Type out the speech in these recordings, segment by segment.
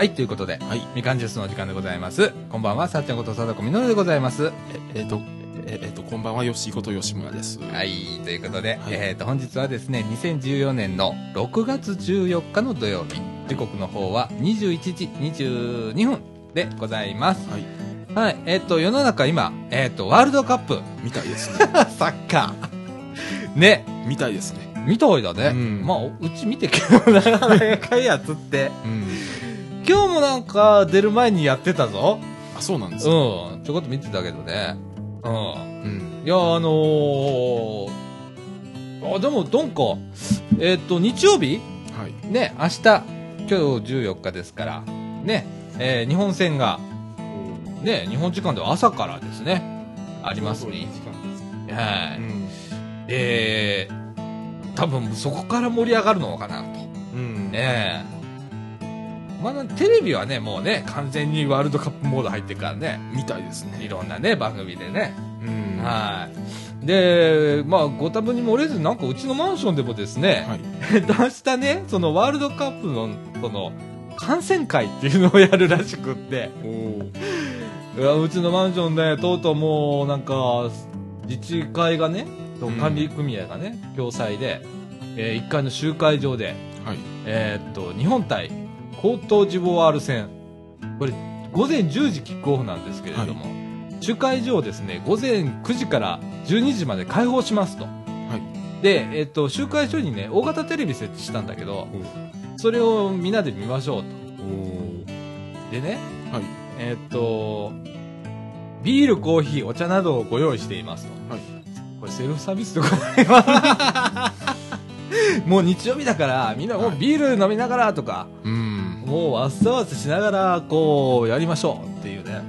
はい、ということで、はい。みかんジュースのお時間でございます。こんばんは、さっちゃんこと貞子みのるでございます。え、えっ、と、え、えっ、と、こんばんは、よしこと吉村です。はい、ということで、はいえっ、と、本日はですね、2014年の6月14日の土曜日、時刻の方は21時22分でございます。はい。はい、えっ、と、世の中今、えっ、と、ワールドカップ、みたいですね。サッカー、ね、みたいですね。見たいだね。うんまあ、うち見てけどなかなやつって。うん。今日もなんか出る前にやってたぞ。あ、そうなんでうん。すか。ちょこっと見てたけどね。うん。うん。いや、あのー、あ、でも、どんか、えっ、と、日曜日？はい。ね、明日、今日14日ですから、ね、えー日本戦が、ね、日本時間では朝からですね、ありますね。はい。うん。えー、多分そこから盛り上がるのかなと。うん。ねえ。まだテレビはね、もうね、完全にワールドカップモード入ってるからね、みたいですいね。ろんなね、番組でね。うん。はい。で、まあ、ご多分に漏れず、なんかうちのマンションでもですね、はい。明日ね、そのワールドカップの、その、観戦会っていうのをやるらしくって、うちのマンションで、とうとうもう、なんか、自治会がね、管理組合がね、共催で、えー、1階の集会場で、はい。えーっと、日本対高等ジボワール戦。これ、午前10時キックオフなんですけれども、集会場をですね、午前9時から12時まで開放しますと。はい。で、えーっと、集会所にね、大型テレビ設置したんだけど、それをみんなで見ましょうと。でね、はい。えーっと、ビール、コーヒー、お茶などをご用意していますと。はい。これセルフサービスでございます。もう日曜日だから、みんなもうビール飲みながらとか、うん。もうわっさわっさしながら、こう、やりましょうっていうね、はい。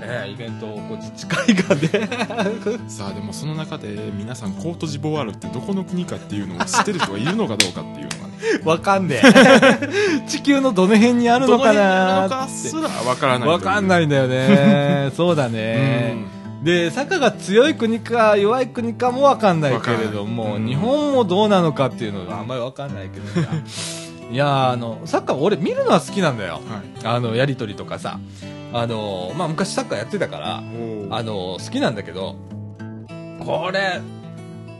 えーイベントをこう自治会がね、さあ、でもその中で皆さんコートジボワールってどこの国かっていうのを知ってる人がいるのかどうかっていうのがね。わかんねえ。地球のどの辺にあるのかどの辺にあるのなーっかすらわからて。ない。わかんい。ないんだよね。そうだうね。ん。で、サッカーが強い国か弱い国かもわかんないけれども、うん日本もどうなのかっていうのはあんまりわかんないけどさ。いやーあの、サッカー俺見るのは好きなんだよ。はい。あの、やりとりとかさ。あの、まあ、昔サッカーやってたから、おあの、好きなんだけど、これ、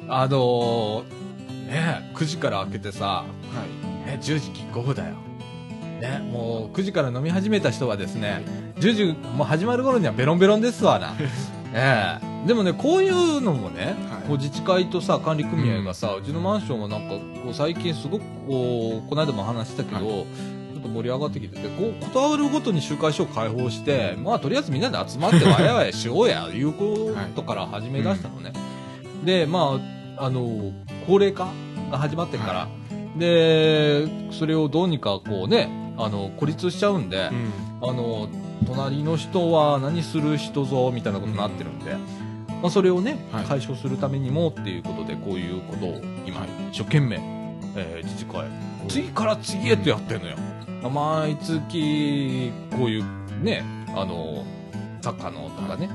あの、ね、9時から開けてさ、はい。ね、10時キックオフだよ。ね、もう9時から飲み始めた人はですね、10時もう始まる頃にはベロンベロンですわな。ええでもね、こういうのもね、はい。こう自治会とさ、管理組合がさ、うちのマンションはなんか、こう最近すごくこう、この間も話したけど、はい。ちょっと盛り上がってきてて、こう、断るごとに集会所を開放して、まあとりあえずみんなで集まってわやわやしようや、いうことから始め出したのね。で、まあ、あの、高齢化が始まってから、はで、それをどうにかこうね、あの、孤立しちゃうんで、うん。あの、隣の人は何する人ぞ、みたいなことになってるんで、まあ、それをね、はい解消するためにもっていうことで、こういうことを今、一生懸命、えー自治会、次から次へとやってんのよ。毎月、こういうね、あの、サッカーのとかね、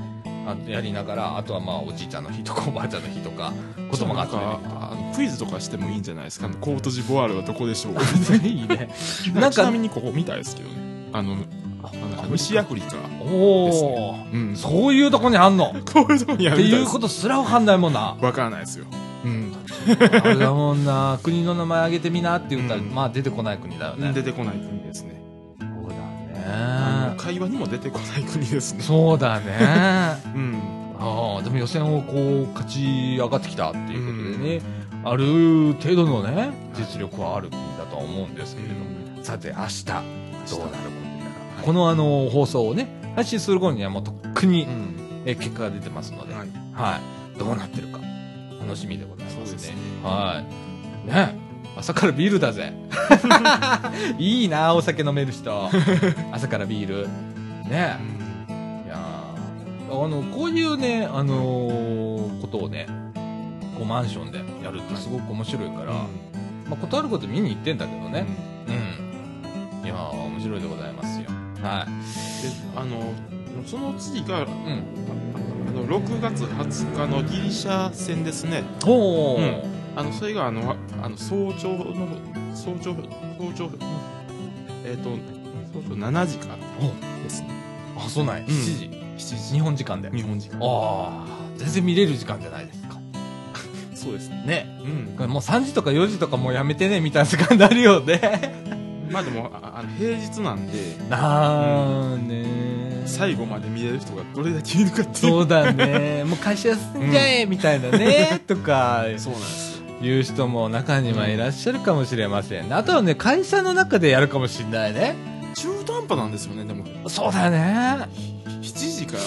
あやりながら、あとはまあ、おじいちゃんの日とかおばあちゃんの日とか、子供が集めるなんかあのクイズとかしてもいいんじゃないですか、コートジボワールはどこでしょう。いいね。な なんんかかちなみにここみたいですけどねあの西アフリカおですー、うんそういうとこにあんの？こういうとこにあっていうことすらわかんないもんな。わからないですようんあれだもんな。国の名前挙げてみなって言ったら、うんまあ出てこない国だよね。出てこない国ですねそうだね。会話にも出てこない国ですねそうだね。あ うんあ、でも予選をこう、勝ち上がってきたっていうことでね、ある程度のね、実力はある国だとは思うんですけれども。さて、明日、どうなることやら。このあの、放送をね、配信する頃にはもうとっくにう、んえ結果が出てますので、はいはい。どうなってるか、楽しみでございますねすね。はい。ね朝からビールだぜ。いいな、お酒飲める人。朝からビール。ねいやーあの、こういうね、あのーことをね、こうマンションでやるってすごく面白いから、まあ、断ること見に行ってんだけどね。うん。いやー面白いでございますよ。はであのその次がい。うん。あの6月20日のギリシャ戦ですね。うんあのそれがあのあの早朝の早朝早朝えっ、とそうそう7時からですねあ、そうなんや。ん7時。7時日本時間で。日本時間ああ、全然見れる時間じゃないですか。そうですねね。うんもう3時とか4時とかもうやめてね、みたいな時間になるよね。まあでもああの平日なんでなんね最後まで見れる人がどれだけいるかっていうそうだね。もう会社休んじゃえ、みたいなね。とか、そうなんですよいう人も中にはいらっしゃるかもしれませんね。あとはね、会社の中でやるかもしれないね。中途半端なんですよねでもそうだよね。7時から、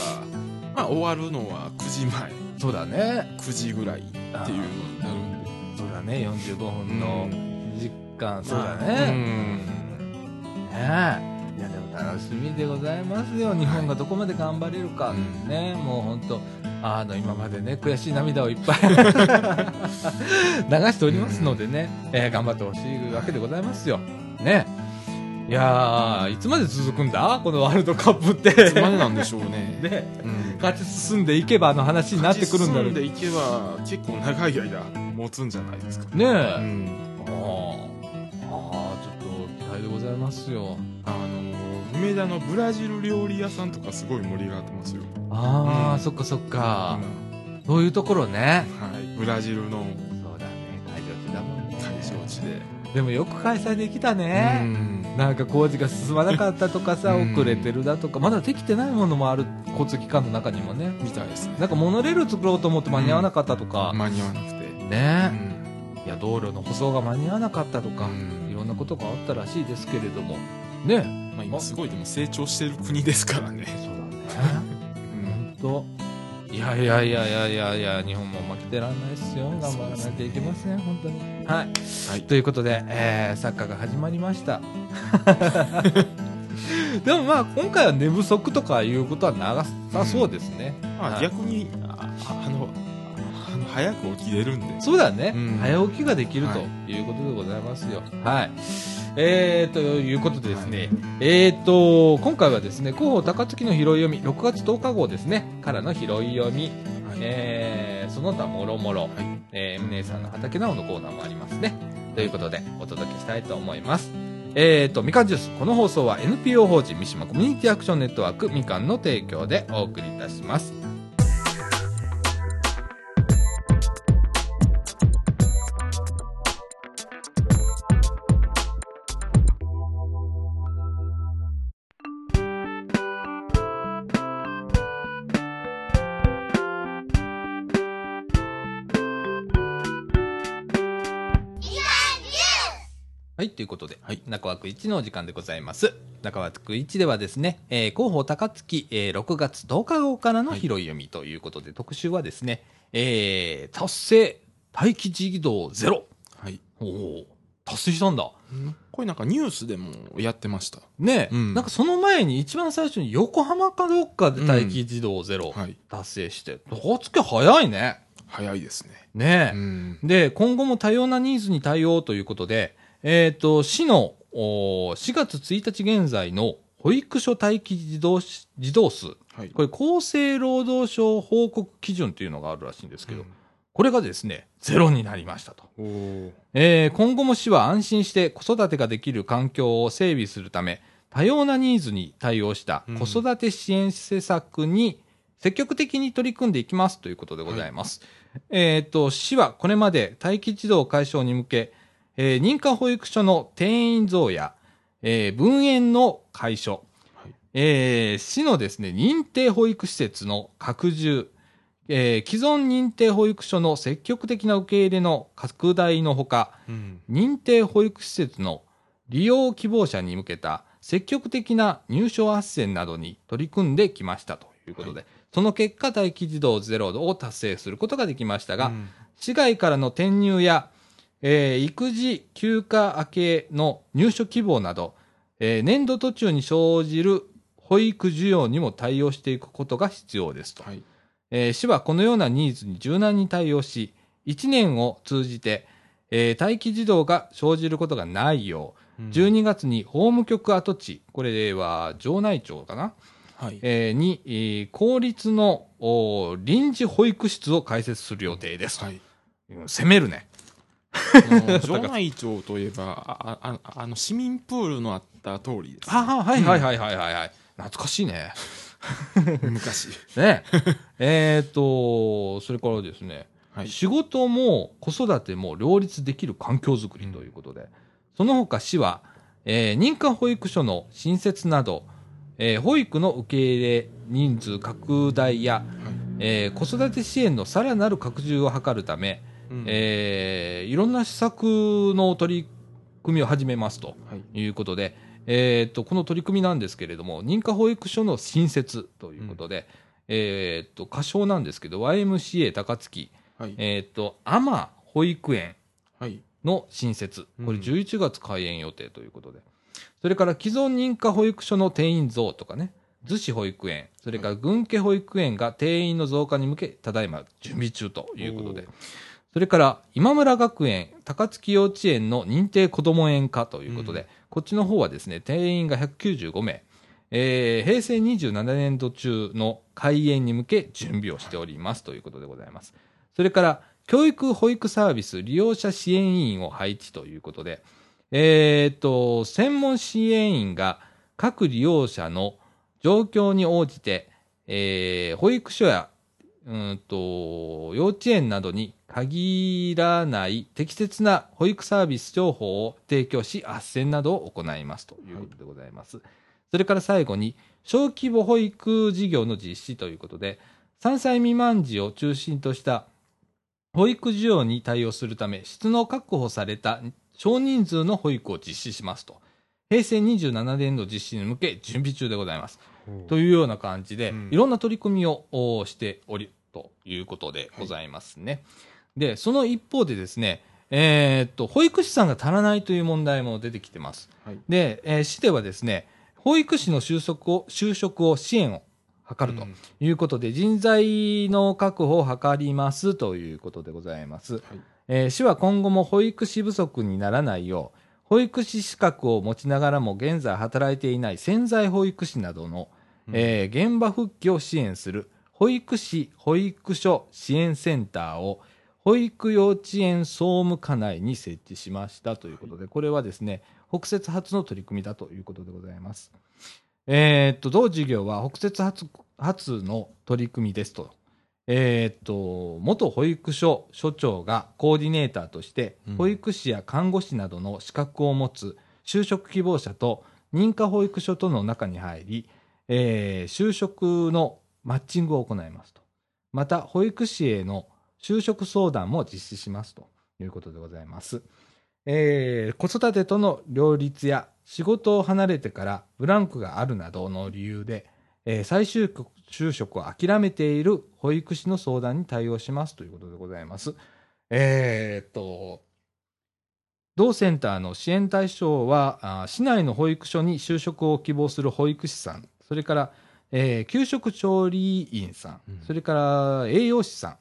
まあ、終わるのは9時前そうだね。9時ぐらいっていうのになるんでそうだね。45分の時間、そうだうね。んねえ。いや、でも楽しみでございますよ。日本がどこまで頑張れるか。うんね、もう本当あの、今までね、悔しい涙をいっぱい 流しておりますのでね、えー頑張ってほしいわけでございますよ。ね。いやー、いつまで続くんだ？このワールドカップって。いつまでなんでしょうね ね。うん勝ち進んでいけばの話になってくるんだろう勝ち進んでいけば結構長い間持つんじゃないですかねえ。うんあーあでございますよ。あの梅田のブラジル料理屋さんとかすごい盛り上がってますよ、ああ、うん。そっかそっか。うん。そういうところね。はい、ブラジルの。そうだね、会場地だもんね。会場地で、でもよく開催できたね。うん。なんか工事が進まなかったとかさ、うん。遅れてるだとか、まだできてないものもある交通機関の中にもね。みたいですね。なんかモノレール作ろうと思って間に合わなかったとか、間に合わなくて、ね。う、ん。いや、道路の舗装が間に合わなかったとか、うなことがあったらしいですけれども、ね。まあ、今すごいでも成長してる国ですからね、そうだね。うん本当。いやいやいやいやいやいや、日本も負けてらんないっすよ。頑張らなきゃいけません、本当に。はい。はいということで、えー、サッカーが始まりました。でもまあ、今回は寝不足とかいうことはなさそうですね。まあ、はい逆にあの早く起きれるんでそうだね、うん早起きができるということでございますよ。はい。えー、ということでですね、えーと、今回はですね、広報高槻の拾い読み、6月10日号ですね、からの拾い読み、はいえー、その他もろもろ、はいえー、姉さんの畑なおのコーナーもありますね。ということで、お届けしたいと思います。えーと、みかんジュース。この放送は NPO 法人三島コミュニティアクションネットワークみかんの提供でお送りいたします。はい、ということで、はい中枠1のお時間でございます。中枠1ではですね、えー広報高槻、えー6月10日号からのはい拾い読みということで、特集はですね、えー達成待機児童ゼロ。はいおお達成したんだ。これなんかニュースでもやってましたねえ、うんなんかその前に一番最初に横浜かどっかで待機児童ゼロはい達成して、高槻早いね。早いですねねえ。うんで、今後も多様なニーズに対応ということで、えっ、と、市のお4月1日現在の保育所待機児童し児童数、はい。これ厚生労働省報告基準というのがあるらしいんですけど、これがですね、ゼロになりましたと。えー今後も市は安心して子育てができる環境を整備するため、多様なニーズに対応した子育て支援施策に積極的に取り組んでいきますということでございます。えっ、と、市はこれまで待機児童解消に向け、えー認可保育所の定員増や、えー分園の解消、はい。えー市のですね、認定保育施設の拡充、えー既存認定保育所の積極的な受け入れの拡大のほか、うん。認定保育施設の利用希望者に向けた積極的な入所斡旋などに取り組んできましたということで、その結果、待機児童ゼロを達成することができましたが、うん。市外からの転入や、えー育児休暇明けの入所希望など、えー年度途中に生じる保育需要にも対応していくことが必要ですと。はいえー市はこのようなニーズに柔軟に対応し、1年を通じて、えー待機児童が生じることがないよう、うん12月に法務局跡地、これは城内町かな、はいえーに、えー公立のお臨時保育室を開設する予定です。はいうん攻めるね。城内町といえばああああの市民プールのあっった通りです、はははいはいはいはいはいはい。懐かしいね。昔ね。えっと、それからですね、はい仕事も子育ても両立できる環境づくりということで、その他市は、えー認可保育所の新設など、えー保育の受け入れ人数拡大や、えー子育て支援のさらなる拡充を図るため、うん。えーいろんな施策の取り組みを始めますとはい。いうことで、えーっとこの取り組みなんですけれども認可保育所の新設ということで、えーっと仮称なんですけど YMCA 高槻、はい。えーっとアマ保育園はい。の新設これうん。11月開園予定ということで、それから既存認可保育所の定員増とかね逗子保育園それから群家保育園が定員の増加に向けただいま準備中ということでそれから今村学園高槻幼稚園の認定こども園化ということで、うん。こっちの方はですね定員が195名、えー平成27年度中の開園に向け準備をしておりますということでございます。それから教育保育サービス利用者支援員を配置ということで、えーっと専門支援員が各利用者の状況に応じて、えー保育所やうんと幼稚園などに限らない適切な保育サービス情報を提供し、斡旋などを行いますということでございます。それから最後に、小規模保育事業の実施ということで、3歳未満児を中心とした保育需要に対応するため、質の確保された少人数の保育を実施しますと。平成27年度実施に向け準備中でございます。というような感じで、うんいろんな取り組みをおしておりということでございますね。で、その一方でですね、えーっと、保育士さんが足らないという問題も出てきてます。はいで、えー市ではですね、保育士の就職を、就職を支援を図るとうんいうことで、人材の確保を図りますということでございます。はいえー市は今後も保育士不足にならないよう、保育士資格を持ちながらも現在働いていない潜在保育士などの、えー現場復帰を支援する保育士保育所支援センターを保育幼稚園総務課内に設置しましたということで、これはですね、北摂初の取り組みだということでございます。えーっと、同事業は北摂初初の取り組みですと。えーっと、元保育所所長がコーディネーターとしてうん、保育士や看護師などの資格を持つ就職希望者と認可保育所との中に入り、えー就職のマッチングを行いますと。また、保育士への就職相談も実施しますということでございます。えー子育てとの両立や仕事を離れてからブランクがあるなどの理由で、えー再就職就職を諦めている保育士の相談に対応しますということでございます。えーっと、同センターの支援対象は、市内の保育所に就職を希望する保育士さん、それから、えー給食調理員さん、うんそれから栄養士さん、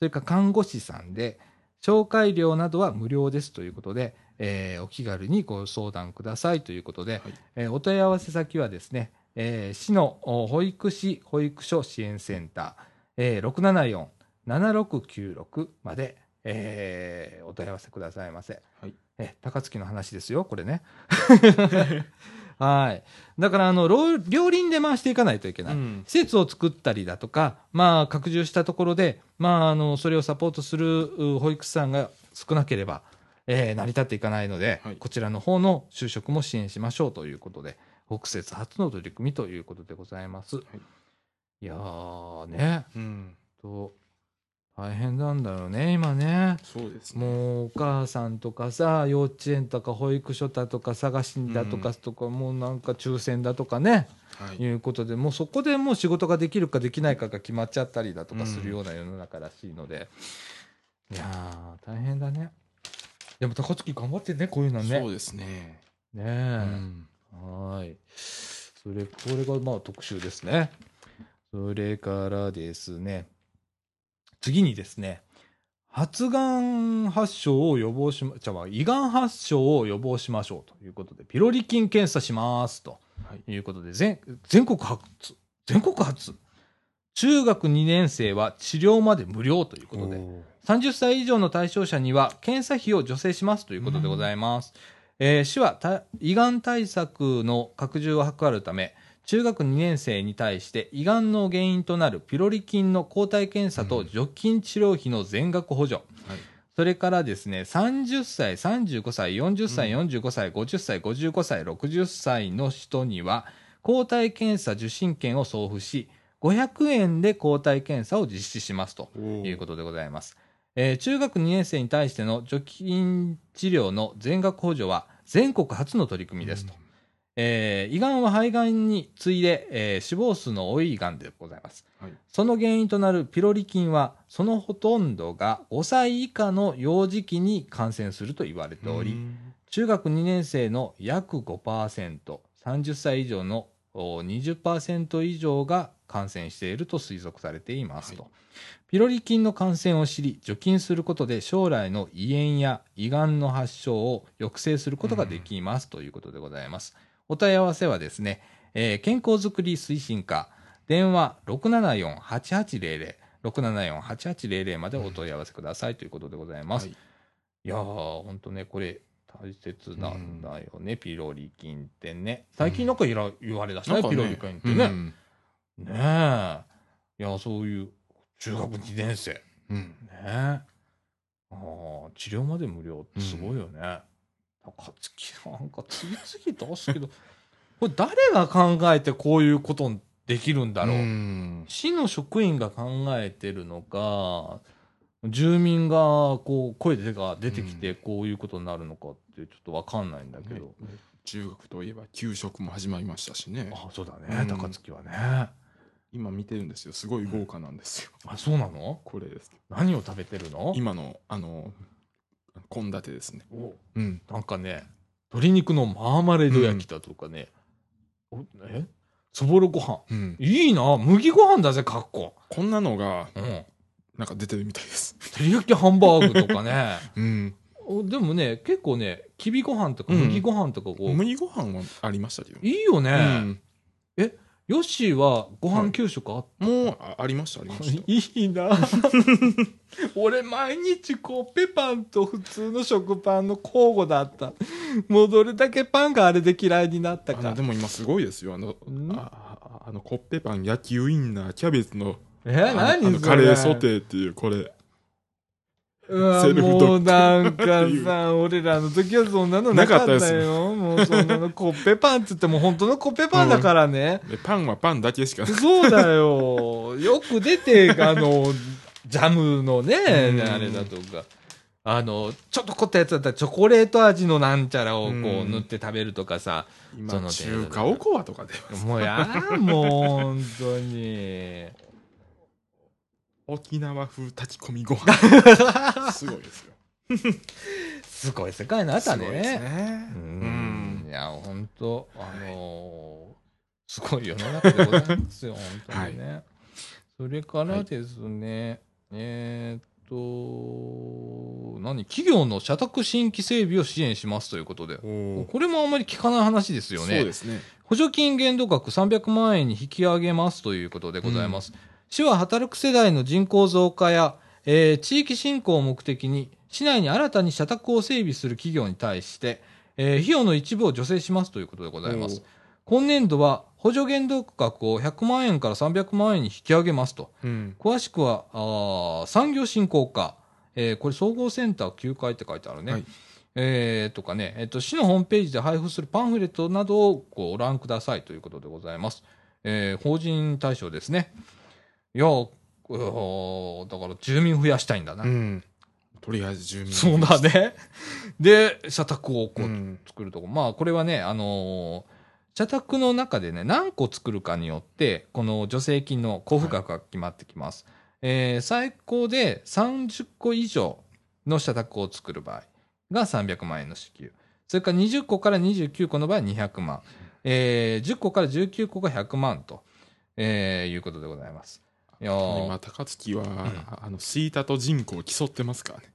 それから看護師さんで、紹介料などは無料ですということで、えーお気軽にご相談くださいということで、はいえーお問い合わせ先はですね、えー市のお保育士保育所支援センター、えー、674-7696まで、えーお問い合わせくださいませ。はいえ高槻の話ですよ、これね。はい。だから、あの、両両輪で回していかないといけない。うん施設を作ったりだとか、まあ、拡充したところで、まあ、あの、それをサポートするう保育士さんが少なければ、えー成り立っていかないので、はいこちらの方の就職も支援しましょうということで、北摂初の取り組みということでございます。い、やーね、うんと、大変なんだろうね、今ね。そうですねもうお母さんとかさ、幼稚園とか保育所だとか探しだとか、うんとかもうなんか抽選だとかね、はいいうことで、もうそこでもう仕事ができるかできないかが決まっちゃったりだとかするような世の中らしいので、いやー、大変だね。でも高槻頑張ってね、こういうのね。そうですねねうえ。んはーい。それ、これがまあ特集ですね。それからですね、次にですね、発がん発症を予防しま、じゃあ、胃がん発症を予防しましょうということで、ピロリ菌検査しますとはい。いうことで、全全国初、全国初、中学2年生は治療まで無料ということで、おー。30歳以上の対象者には検査費を助成しますということでございます。えー市はた胃がん対策の拡充を図るため、中学2年生に対して胃がんの原因となるピロリ菌の抗体検査と除菌治療費の全額補助、はいそれからですね、30歳、35歳、40歳、う45歳、50歳、55歳、60歳の人には、抗体検査受診券を送付し、500円で抗体検査を実施しますとおいうことでございます。えー中学2年生に対しての除菌治療の全額補助は全国初の取り組みですと。えー胃がんは肺がんに次いで、えー死亡数の多いがんでございます。はいその原因となるピロリ菌は、そのほとんどが5歳以下の幼児期に感染すると言われており、うん中学2年生の約5%、30歳以上のお20%以上が感染していると推測されていますと。はいピロリ菌の感染を知り、除菌することで将来の胃炎や胃がんの発症を抑制することができます、ということでございます。お問い合わせはですね、えー健康づくり推進課、電話674-8800、674-8800までお問い合わせくださいということでございます。はいいやー、ほんとね、これ、大切なんだよね、ピロリ菌ってね。最近なんかいら言われだしたね、なんかピロリ菌ってね。うんねえ。いや、そういう、中学2年生。ねうんえ。ああ、治療まで無料ってすごいよね。高槻なんか次々出すけど、これ誰が考えてこういうことできるんだろう？ん。市の職員が考えてるのか、住民がこう声が出てきてこういうことになるのかってちょっとわかんないんだけど。ね。中学といえば給食も始まりましたしね。あ、そうだね、うん。高槻はね。今見てるんですよ。すごい豪華なんですよ。あ、そうなの？これです。何を食べてるの？今のあの献立ですね。お。うん。なんかね、鶏肉のマーマレード焼きだとかね、おえ？そぼろご飯。うん。いいな、麦ご飯だぜ、かっこ。こんなのがうん。なんか出てるみたいです。照り焼きハンバーグとかね。うん。おでもね、結構ね、きびご飯とかうん。麦ご飯とかこう、麦ご飯はありましたけど。いいよね。うんヨッシーはご飯給食あっもうあありましたありました。いいな。俺毎日コッペパンと普通の食パンの交互だった。もうどれだけパンがあれで嫌いになったか。でも今すごいですよ。あのん？あああのコッペパン焼きウインナーキャベツのえあのあ何それ？のカレーソテーっていうこれうわもうなんかさ俺らの時はそんなのなかったなかったもうそんなのコッペパンっつっても本当のコッペパンだからね、でパンはパンだけしかそうだよ。よく出て、あの、ジャムのね、うん。あれだとか。あの、ちょっと凝ったやつだったらチョコレート味のなんちゃらをこううん。塗って食べるとかさ。そ今の中華おこわとかでもうやだ、もう本当に。沖縄風炊き込みご飯 すごいですよすごい世界になったね。ねううんん。いや、本当あのーすごい世の中でございますよ、本当にね。それからですね、えーっと、何？企業の社宅新規整備を支援しますということで。おこれもあんまり聞かない話ですよそうね。ですね補助金限度額300万円に引き上げますということでございます。市は働く世代の人口増加や、えー地域振興を目的に、市内に新たに社宅を整備する企業に対して、えー費用の一部を助成しますということでございます。今年度は補助限度額を100万円から300万円に引き上げますと。うん詳しくは、あー産業振興課、えーこれ総合センター9階って書いてあるね。はいえーとかね、えっ、と、市のホームページで配布するパンフレットなどをご覧くださいということでございます。えー法人対象ですね。いや、うーだから住民増やしたいんだな。うんとりあえず住民そうだね。で、社宅をこう、うん作るとこ。まあ、これはね、あのー社宅の中でね、何個作るかによって、この助成金の交付額が決まってきます。えー最高で30個以上の社宅を作る場合が300万円の支給。それから20個から29個の場合は200万。えー10個から19個が100万と、えーいうことでございます。いやー今高槻は、あの吹田と人口を競ってますからね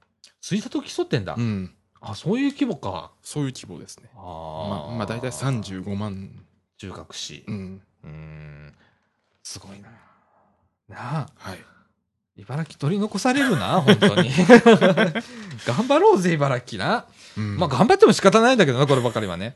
吹田と競ってんだ。うんあ、そういう規模か。そういう規模ですねあまあまあ大体35万中学士。うんうーん。すごいな。なあ、はい茨城取り残されるな、本当に。頑張ろうぜ、茨城な。うんまあ、頑張っても仕方ないんだけどな、こればかりはね。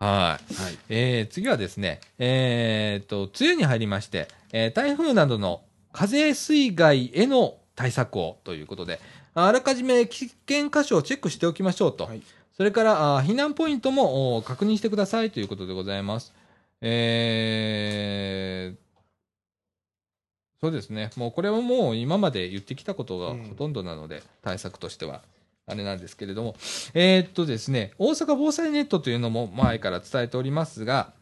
はい。はい。えー、次はですね、えー、と、梅雨に入りまして、えー台風などの風水害への対策をということで、あらかじめ危険箇所をチェックしておきましょうと。はいそれから、あ避難ポイントもお確認してくださいということでございます。えー、そうですね。もうこれはもう今まで言ってきたことがほとんどなので、対策としては。あれなんですけれども、えーっとですね、大阪防災ネットというのも前から伝えておりますが、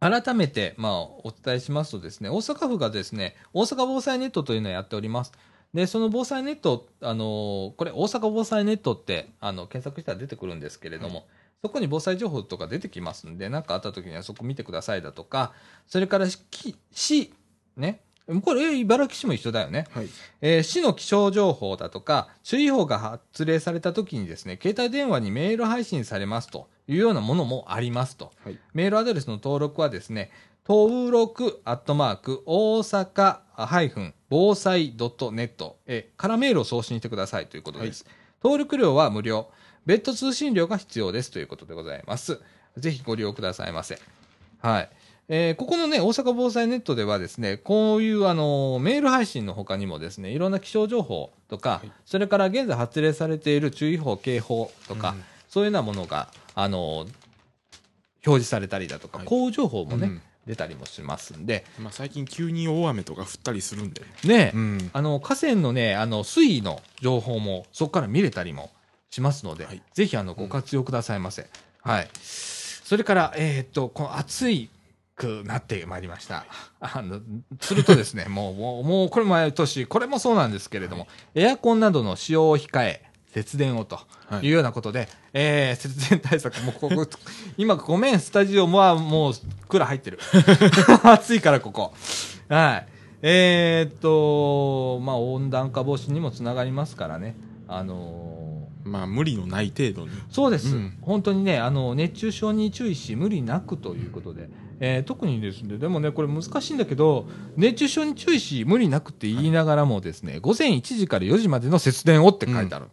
改めて、まあ、お伝えしますとですね、大阪府がですね、大阪防災ネットというのをやっております。で、その防災ネット、あのーこれ、大阪防災ネットって、あの、検索したら出てくるんですけれども、そこに防災情報とか出てきますんで、何かあった時にはそこ見てくださいだとか、それから、き市、ね、これ、茨城市も一緒だよね。はい。えー市の気象情報だとか、注意報が発令された時にですね、携帯電話にメール配信されますというようなものもありますと。はい。メールアドレスの登録はですね、登録アットマーク大阪防災 .net えからメールを送信してくださいということです。登録料は無料。別途通信料が必要ですということでございます。ぜひご利用くださいませ。はい。えーここのね、大阪防災ネットではですね、こういうあの、メール配信の他にもですね、いろんな気象情報とか、はいそれから現在発令されている注意報、警報とか、うんそういうようなものが、あの、表示されたりだとか、はい降雨情報もね、うん出たりもしますんで、まあ、最近急に大雨とか降ったりするんで。ね、うん。あの、河川のね、あの、水位の情報もそこから見れたりもしますので、はいぜひ、あの、ご活用くださいませ。はい。それから、えーっと、この暑いくなってまいりました。あの、するとですね、もう、もう、もうこれ毎年、これもそうなんですけれども、エアコンなどの使用を控え、節電をとはいいうようなことで、えー節電対策もここ、今ごめん、スタジオはもう、クーラー入ってる。暑いからここ。はい。えーっと、まあ、温暖化防止にもつながりますからね。あのーまあ、無理のない程度に。そうです、うん本当にね、あの熱中症に注意し、無理なくということで、えー特にですね、でもね、これ難しいんだけど、熱中症に注意し、無理なくって言いながらもですね、午前1時から4時までの節電をって書いてある。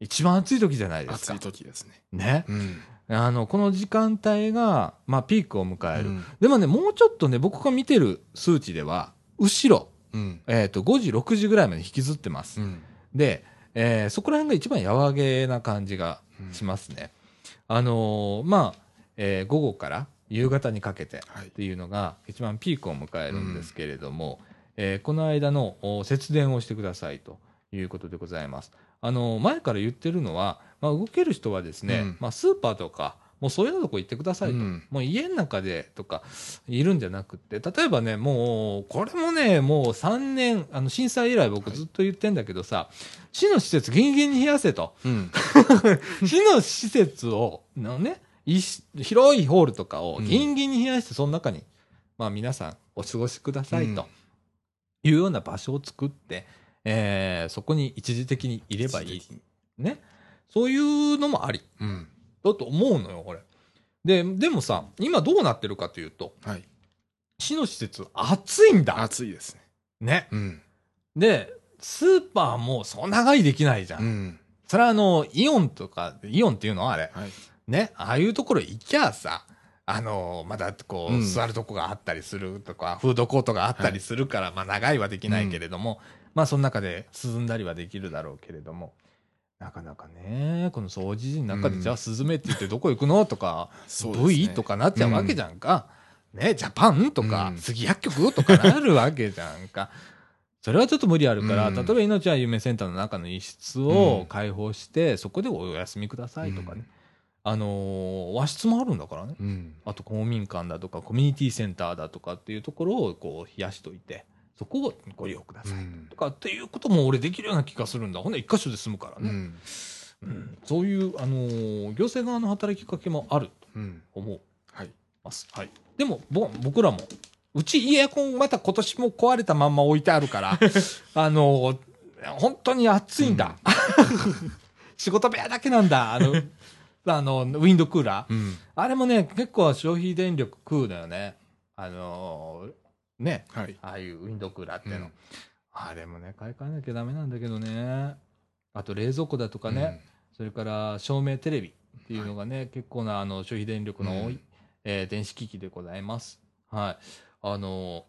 一番暑い時じゃないですか暑い。時ですね。ね。うん。あの、この時間帯が、まあ、ピークを迎える。うんでもね、もうちょっとね、僕が見てる数値では、後ろ、うん。えっ、と、5時、6時ぐらいまで引きずってます。うん。で、えーそこら辺が一番やわげな感じがしますね。あのーまあ、えー午後から夕方にかけてはいっ。ていうのが一番ピークを迎えるんですけれども、えーこの間のお節電をしてくださいということでございます。あのー前から言ってるのは、まあ、動ける人はですね、うんまあ、スーパーとか、もうそういうとこ行ってくださいと。うんもう家の中でとかいるんじゃなくて、例えばね、もう、これもね、もう3年、あの震災以来僕ずっと言ってんだけどさ、市の施設ギンギンに冷やせと。うん。市の施設を、のね、広いホールとかをうんギンギンに冷やして、その中に、まあ皆さんお過ごしくださいうんというような場所を作って、えーそこに一時的にいればいい。ね。そういうのもあり。うん。だと思うのよ、これ。で、でもさ、今どうなってるかというと、はい。市の施設、暑いんだ。暑いですね。ね。うん。で、スーパーもそんな長いできないじゃん。うん。それはあの、イオンとか、イオンっていうのはあれ、はい。ね、ああいうところ行きゃさ、あの、まだこう、うん座るとこがあったりするとか、フードコートがあったりするから、まあ長いはできないけれども、まあその中で涼んだりはできるだろうけれども、なかなかね、この掃除時の中で、うんじゃあスズメって言ってどこ行くのとか、そうですね V とかなっちゃうわけじゃんか。ね、ジャパンとか、うん杉薬局とかなるわけじゃんか。それはちょっと無理あるから、うん例えば命は夢センターの中の一室を開放して、そこでお休みくださいとかね。あのー和室もあるんだからね。うん。あと公民館だとかコミュニティセンターだとかっていうところをこう冷やしといて、そこをご利用ください。うんとかっていうことも俺できるような気がするんだ。ほんで一箇所で済むからね。うん。うんそういう、あのー行政側の働きかけもあるとうん。思いはい。ます。はい。でも、ぼ僕らも、うちエアコンまた今年も壊れたまんま置いてあるから、あのー本当に暑いんだ。仕事部屋だけなんだ。あの、あの、ウィンドクーラー。うん。あれもね、結構消費電力食うのよね。あのーね、はい。ああいうウィンドクーラーっていうの。うんあれもね、買い替えなきゃダメなんだけどね。あと冷蔵庫だとかね、それから照明テレビっていうのがね、結構なあの消費電力の多い、うんえー電子機器でございます。はい。あの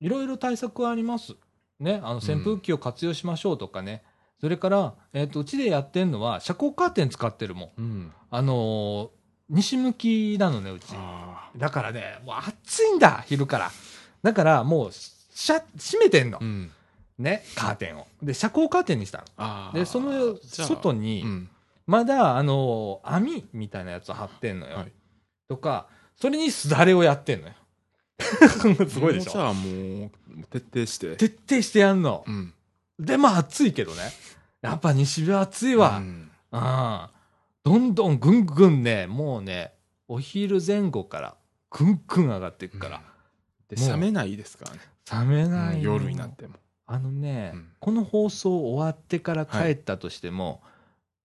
いろいろ対策はあります。ね、あの扇風機を活用しましょうとかね。それから、えっ、と、うちでやってんのは、遮光カーテン使ってるもん。うんあの西向きなのね、うち。あだからね、もう暑いんだ、昼から。だから、もう、しゃ、閉めてんのー。うんね、カーテンを。で、遮光カーテンにしたの。で、その外に、うんまだ、あの網みたいなやつを貼ってんのよ。はいとか、それにすだれをやってんのよ。すごいでしょもうじゃあもう徹底して徹底してやんのう。んで、まあ暑いけどね。やっぱ西日は暑いわ。ううん。んどんどんぐんぐんね、もうね、お昼前後から、ぐんぐん上がっていくから。冷めないですからね。冷めないの夜になっても。あのね、うん。この放送終わってから帰ったとしても、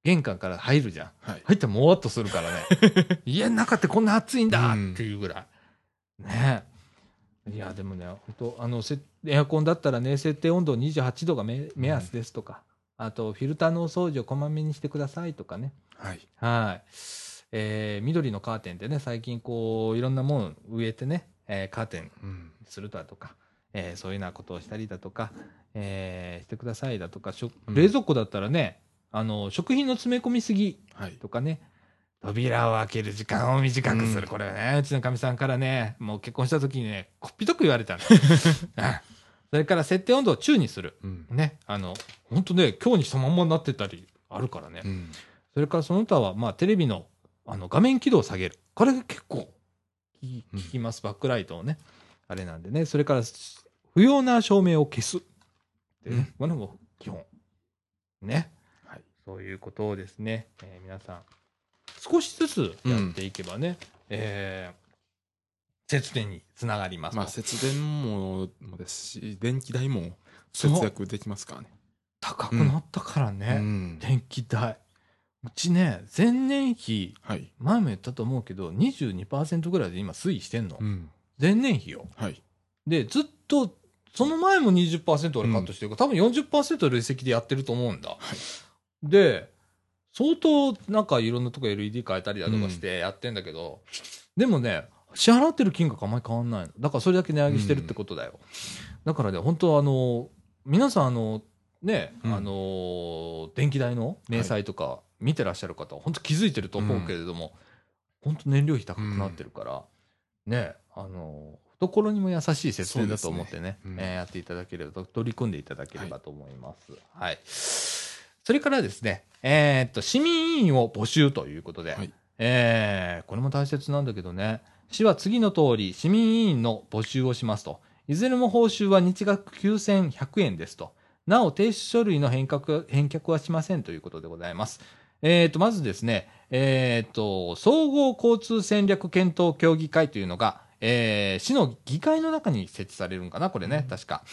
玄関から入るじゃん。はい。入ったらもわっとするからね。家の中ってこんな暑いんだっていうぐらい。ね。いや、でもね、本当あの、せエアコンだったらね、設定温度28度が目目安ですとか、あと、フィルターのお掃除をこまめにしてくださいとかね。はい。はい。えー緑のカーテンでね、最近こう、いろんなもん植えてね、えーカーテンうんするだとか、えーそういうようなことをしたりだとか、えーしてくださいだとか、しょうん冷蔵庫だったらね、あの、食品の詰め込みすぎはいとかね、扉を開ける時間を短くする。うんこれはね、うちのかみさんからね、もう結婚した時にね、こっぴどく言われたの。うんそれから設定温度を中にする。うんね、あの、本当ね、今日にそのまんまになってたりあるからね。うんそれからその他は、まあ、テレビのあの画面起動を下げる。これが結構効きます、バックライトをね。あれなんでね。それから、不要な照明を消す。ってね。これも基本。ね。はいそういうことをですね、えー皆さん、少しずつやっていけばね、えー節電につながりますと。まあ節電ももですし電気代も節約できますからね高くなったからうね、ん電気代。うちね、前年比、はい前も言ったと思うけど、22%ぐらいで今推移してんの。うん前年比よ。はいで、ずっと、その前も20%俺カットしてるから、多分40%累積でやってると思うんだ。で、相当なんかいろんなとこ LED 変えたりだとかしてやってんだけど、でもね、支払ってる金額あんまり変わんないの。だからそれだけ値上げしてるってことだよ。だからね、本当あの、皆さんあの、ね、うんあの、電気代の明細とか見てらっしゃる方は本当気づいてると思うけれども、本当燃料費高くなってるから、ね、あの、懐にも優しい節電だと思ってね、ねうんえーやっていただければ、取り組んでいただければと思います。はい。それからですね、えーっと、市民委員を募集ということで、はいえーこれも大切なんだけどね、市は次の通り、市民委員の募集をしますと。いずれも報酬は日額9100円ですと。なお、提出書類の返却返却はしませんということでございます。えー、と、まずですね、えー、と、総合交通戦略検討協議会というのが、えー市の議会の中に設置されるんかな、これね、確か。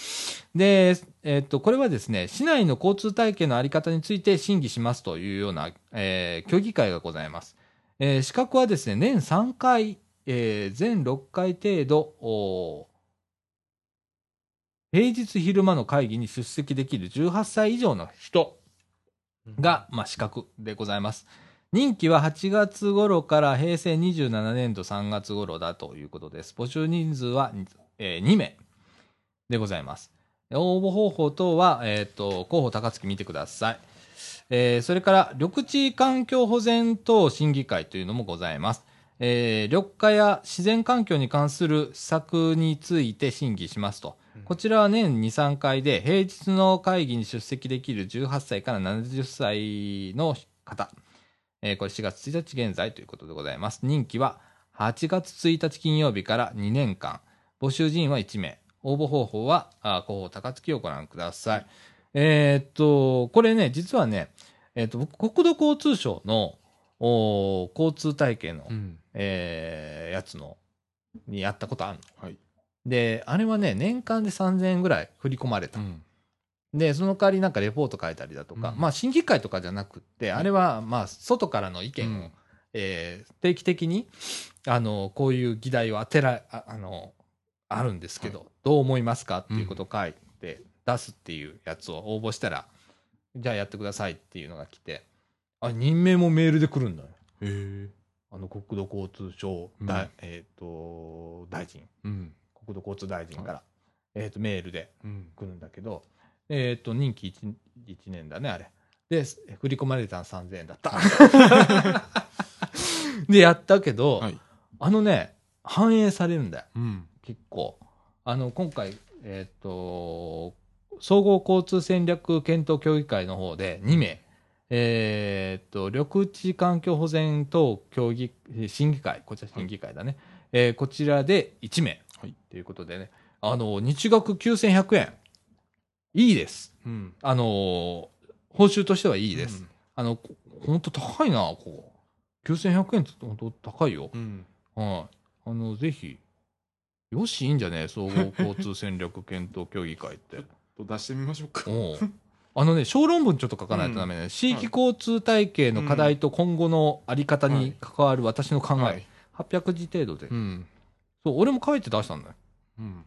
で、えー、と、これはですね、市内の交通体系のあり方について審議しますというような、えー協議会がございます。えー資格はですね、年3回、えー全6回程度、お平日昼間の会議に出席できる18歳以上の人が、まあ、資格でございます。任期は8月頃から平成27年度3月頃だということです。募集人数は、えー2名でございます。応募方法等は、えっ、と、候補高槻見てください。えーそれから、緑地環境保全等審議会というのもございます。えー緑化や自然環境に関する施策について審議しますと。こちらは年2、3回で、平日の会議に出席できる18歳から70歳の方。えーこれ4月1日現在ということでございます。任期は8月1日金曜日から2年間。募集人員は1名。応募方法は、あ候補高槻をご覧ください。えーっと、これね、実はね、えーっと、僕国土交通省のお交通体系の、うんえーやつの、にやったことあるの。はいで、あれはね、年間で3000円ぐらい振り込まれた。うんで、その代わりなんかレポート書いたりだとか、うんまあ審議会とかじゃなくって、あれはまあ外からの意見を、うんえー定期的に、あの、こういう議題を当てら、ああの、あるんですけど、どう思いますかっていうことを書いて出すっていうやつを応募したら、じゃあやってくださいっていうのが来て、あ、任命もメールで来るんだよ。へえ。あの、国土交通省、うんだえっ、と、大臣、うん。国土交通大臣から、えっ、と、メールでうん。来るんだけど、えっ、と、任期 1, 一年だね、あれ。で、振り込まれたの3000円だった。で、やったけど、はい。あのね、反映されるんだよ。うん。結構。あの、今回、えっ、と、総合交通戦略検討協議会の方で2名、えっ、と、緑地環境保全等協議、審議会、こちら審議会だね。えーこちらで1名。はいということでね、あの、日額9100円。いいです。うん。あの、報酬としてはいいいです。。あの、本当高いな、ここ。9100円って本当高いよ。うん。はい。あの、ぜひ、よし、いいんじゃね？総合交通戦略検討協議会って。と出してみましょうか。あのね、小論文ちょっと書かないとダメね。地域交通体系の課題と今後のあり方に関わる私の考え。はい。800字程度で。うん。そう、俺も書いて出したんだよ。うん。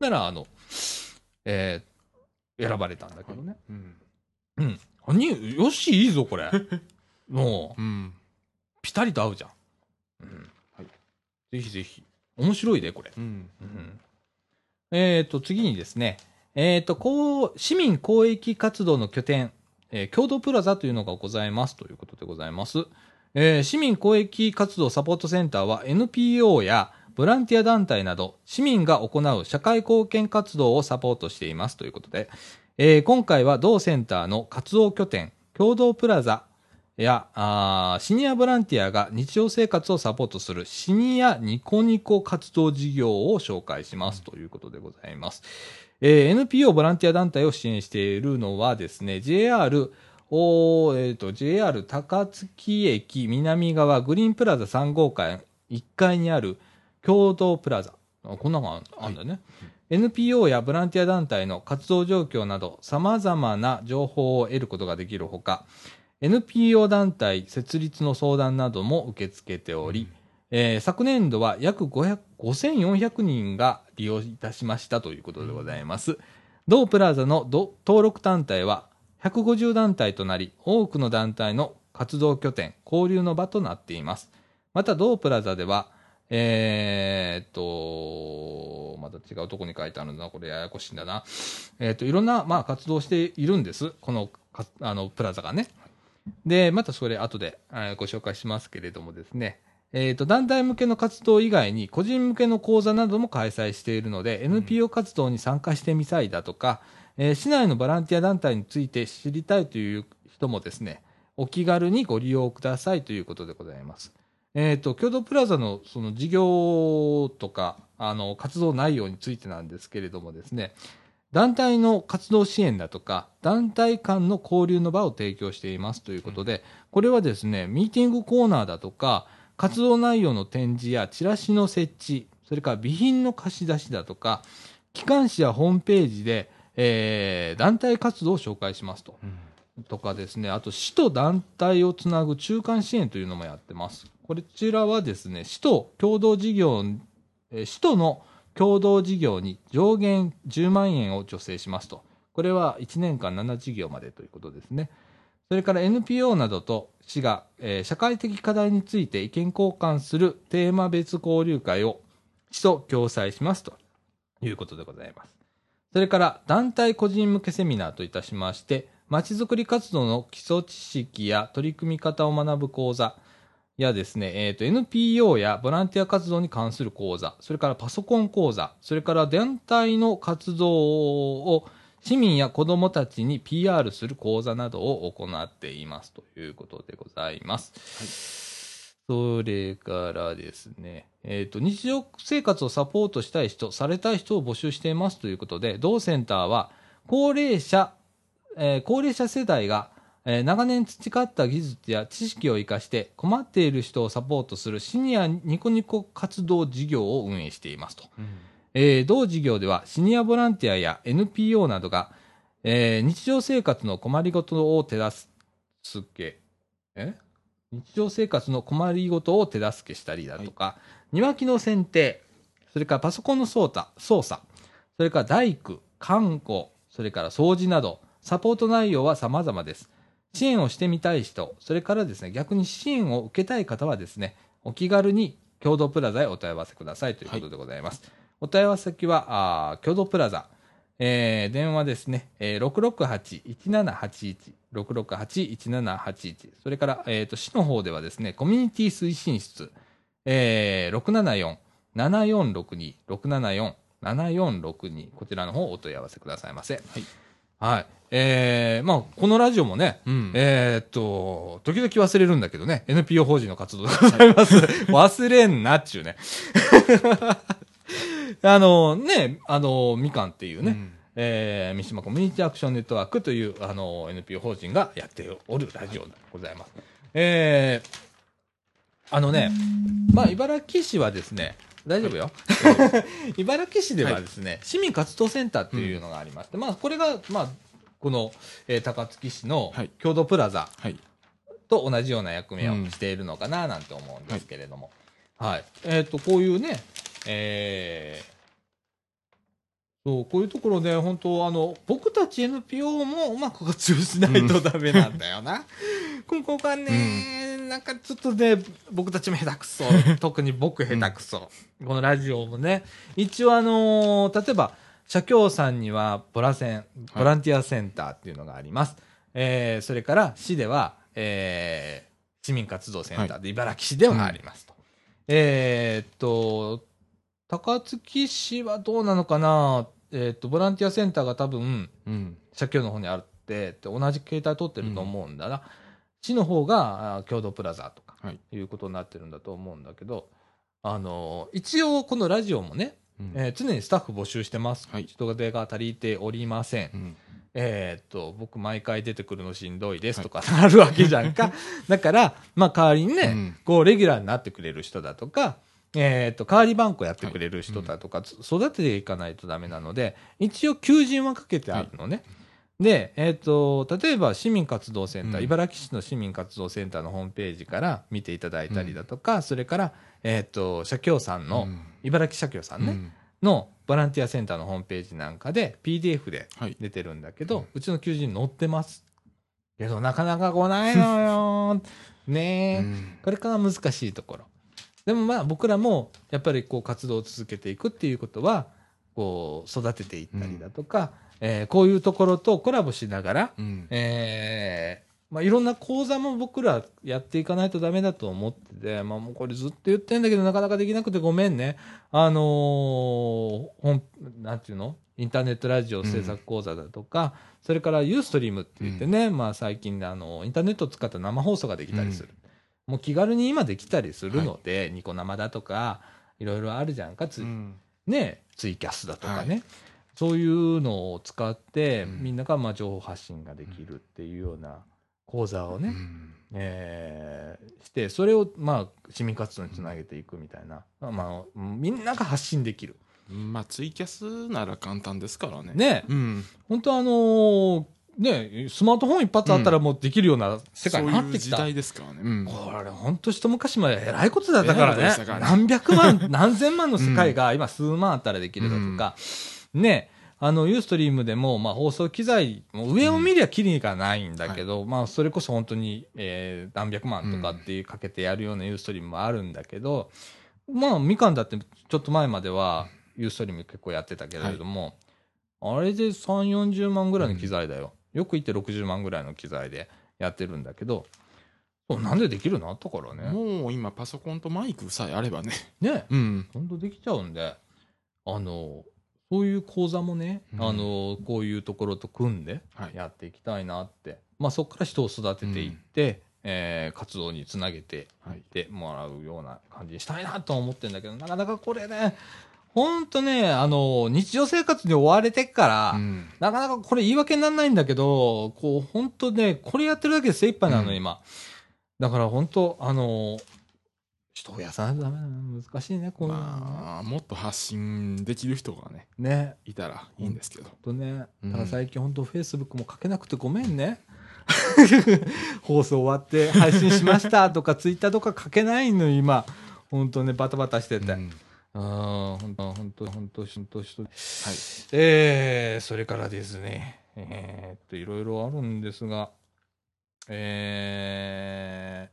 なら、あの、えー選ばれたんだけどね。うん。うん。あに、よし、いいぞ、これ。もう、うん。ぴたりと合うじゃん。うん。はい。ぜひぜひ。面白いで、これ。うん。うんえっ、と、次にですね、えっ、と、こう、市民公益活動の拠点、えー共同プラザというのがございますということでございます。えー市民公益活動サポートセンターは NPO やボランティア団体など市民が行う社会貢献活動をサポートしていますということで、えー今回は同センターの活動拠点、共同プラザやあシニアボランティアが日常生活をサポートするシニアニコニコ活動事業を紹介しますということでございます。えー NPO ボランティア団体を支援しているのはですね、JR おえーと JR 高槻駅南側グリーンプラザ3号館1階にある共同プラザ。あこんなのがああんだね。NPO やボランティア団体の活動状況など様々な情報を得ることができるほか、NPO 団体設立の相談なども受け付けており、えー昨年度は約500 5400人が利用いたしましたということでございます。同プラザのど登録団体は150団体となり、多くの団体の活動拠点、交流の場となっています。また同プラザでは、えーっと、また違うとこに書いてあるんだな、これややこしいんだな。えーっと、いろんな、まあ、活動しているんです。この、あの、プラザがね。で、またそれ後で、えーご紹介しますけれどもですね、えーと、団体向けの活動以外に個人向けの講座なども開催しているので、NPO 活動に参加してみたいだとか、えー市内のボランティア団体について知りたいという人もですね、お気軽にご利用くださいということでございます。えっ、と、共同プラザのその事業とか、あの、活動内容についてなんですけれどもですね、団体の活動支援だとか、団体間の交流の場を提供していますということで、これはですね、ミーティングコーナーだとか、活動内容の展示やチラシの設置、それから備品の貸し出しだとか、機関誌やホームページで、えー団体活動を紹介しますと。うんとかですね、あと市と団体をつなぐ中間支援というのもやってます。こちらはですね、市と共同事業、え市との共同事業に上限10万円を助成しますと。これは1年間7事業までということですね。それから NPO などと市が、えー社会的課題について意見交換するテーマ別交流会を市と共催しますということでございます。それから団体個人向けセミナーといたしまして、まちづくり活動の基礎知識や取り組み方を学ぶ講座やですね、えーと、NPO やボランティア活動に関する講座、それからパソコン講座、それから団体の活動を市民や子どもたちに PR する講座などを行っていますということでございます。それからですね、えっ、と、日常生活をサポートしたい人、されたい人を募集していますということで、同センターは、高齢者、えー高齢者世代が、えー長年培った技術や知識を生かして困っている人をサポートするシニアニコニコ活動事業を運営していますと。うんえー同事業ではシニアボランティアや NPO などが、えー日常生活の困りごとを手助け、え？日常生活の困りごとを手助けしたりだとか、庭木の剪定、それからパソコンの操作、操作、それから大工、看護、それから掃除など、サポート内容は様々です。支援をしてみたい人、それからですね、逆に支援を受けたい方はですね、お気軽に共同プラザへお問い合わせくださいということでございます。お問い合わせ先は、あー共同プラザ、えー電話ですね、えー、668-1781、668-1781、それから、えー、と市の方ではですね、コミュニティ推進室、えー、674-7462、674-7462、こちらの方お問い合わせくださいませ。はい。はい。えー、まあ、このラジオもね、うんえーっと、時々忘れるんだけどね、NPO 法人の活動でございます。忘れんなっちゅうね。あのね、あの、みかんっていうね、うんえー三島コミュニティアクションネットワークという、あの、NPO 法人がやっておるラジオでございます。えー、あのね、まあ、茨城市はですね、大丈夫よ。茨城市ではですね、市民活動センターっていうのがありまして、まあ、これが、まあ、この、えー高槻市のはい共同プラザはい。と同じような役目をしているのかななんて思うんですけれども。はい。えっ、と、こういうね、えーそう、こういうところで、本当あの、僕たち NPO もうまく活用しないとダメなんだよな。ここがね、なんかちょっとね、僕たちも下手くそ。特に僕下手くそ。このラジオもね、一応あのー例えば、社協さんにはボラセン、ボランティアセンターっていうのがあります。えーそれから市では、えー市民活動センターで茨城市ではありますと。えーっと、高槻市はどうなのかなえーっと、ボランティアセンターが多分、うん。社協の方にあって、で同じ携帯取ってると思うんだな。市の方があ共同プラザとか、はい。いうことになってるんだと思うんだけど、あの、一応このラジオもね、うんえー常にスタッフ募集してます。はい人手が足りておりません。うんえーっと、僕毎回出てくるのしんどいですとかなるわけじゃんか。だから、まあ代わりにね、うんこうレギュラーになってくれる人だとか、えーっと、代わり番号やってくれる人だとか、つ育てていかないとダメなので、一応求人はかけてあるのね。で、えーっと、例えば市民活動センター、うん茨城市の市民活動センターのホームページから見ていただいたりだとか、それから、えーっと、社協さんの、うん茨城社協さんね、うんのボランティアセンターのホームページなんかで PDF ではい。出てるんだけど、ううんちの求人載ってます。けど、なかなか来ないのよ。ねえ、うんこれから難しいところ。でもまあ僕らもやっぱりこう活動を続けていくっていうことは、こう育てていったりだとか、えーこういうところとコラボしながら、うんえーまあ、いろんな講座も僕らやっていかないとダメだと思ってて、まあ、もうこれずっと言ってんだけど、なかなかできなくてごめんね。あのー本、なんていうの？インターネットラジオ制作講座だとか、それからユーストリームって言ってね、まあ最近あの、インターネットを使った生放送ができたりする。もう気軽に今できたりするので、ニコ生だとか、いろいろあるじゃんか、つうん。ね、ツイキャスだとかね、はそういうのを使って、うん。みんながまあ情報発信ができるっていうような講座をね、うん。えーして、それをまあ市民活動につなげていくみたいな、まあ、みんなが発信できる。まあ、ツイキャスなら簡単ですからね。ね、うん。本当あのーね、スマートフォン一発あったらもうできるような世界になってきた。そういう時代ですからね。うん。これ本当一昔まで偉いことだったからね。らね何百万、何千万の世界が今数万あったらできるだとか、ね、あの、ユーストリームでも、まあ放送機材、もう上を見りゃキリがないんだけど、まあそれこそ本当に、えー何百万とかっていうかけてやるようなユーストリームもあるんだけど、まあみかんだってちょっと前まではユーストリーム結構やってたけれども、あれで3、40万ぐらいの機材だよ。よく言って60万ぐらいの機材でやってるんだけど、そうなんでできるようになったからね。もう今パソコンとマイクさえあればね。ね、うん。本当できちゃうんで、あの、そういう講座もね、うんあの、こういうところと組んではい。やっていきたいなって、まあそこから人を育てていって、えー活動につなげてはいいってもらうような感じにしたいなとは思ってるんだけど、なかなかこれね、ほんとね、あの、日常生活に追われてっから、うん。なかなかこれ言い訳にならないんだけど、こう、本当ね、これやってるだけで精一杯なの、うん今。だから本当あの、人を増やさないとダメだな。難しいね、この。まあ、もっと発信できる人がね、ね。いたらいいんですけど。とね。うんただ最近本当フェイスブックも書けなくてごめんね。放送終わって配信しましたとかツイッターとか書けないの今。本当ね、バタバタしてて。うんああ、本当本当本当本当人。はい。えー、それからですね、えーっと、いろいろあるんですが、え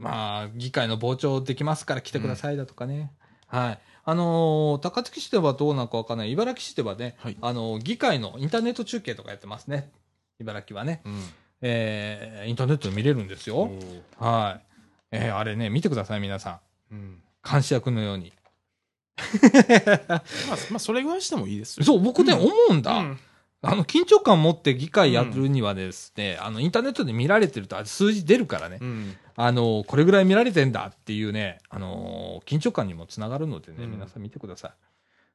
ー、まあ、議会の傍聴できますから来てくださいだとかね。はい。あのー高槻市ではどうなのかわかんない。茨城市ではね、はいあのー議会のインターネット中継とかやってますね。茨城はね。うんえーインターネットで見れるんですよ。はい。えーあれね、見てください、皆さん。うん監視役のように。まあ、まあ、それぐらいしてもいいですよ。そう、僕ね、うん思うんだ。うんあの、緊張感持って議会やるにはですね、あの、インターネットで見られてると、数字出るからね。うんあの、これぐらい見られてんだっていうね、あの、緊張感にもつながるのでね、うん皆さん見てください。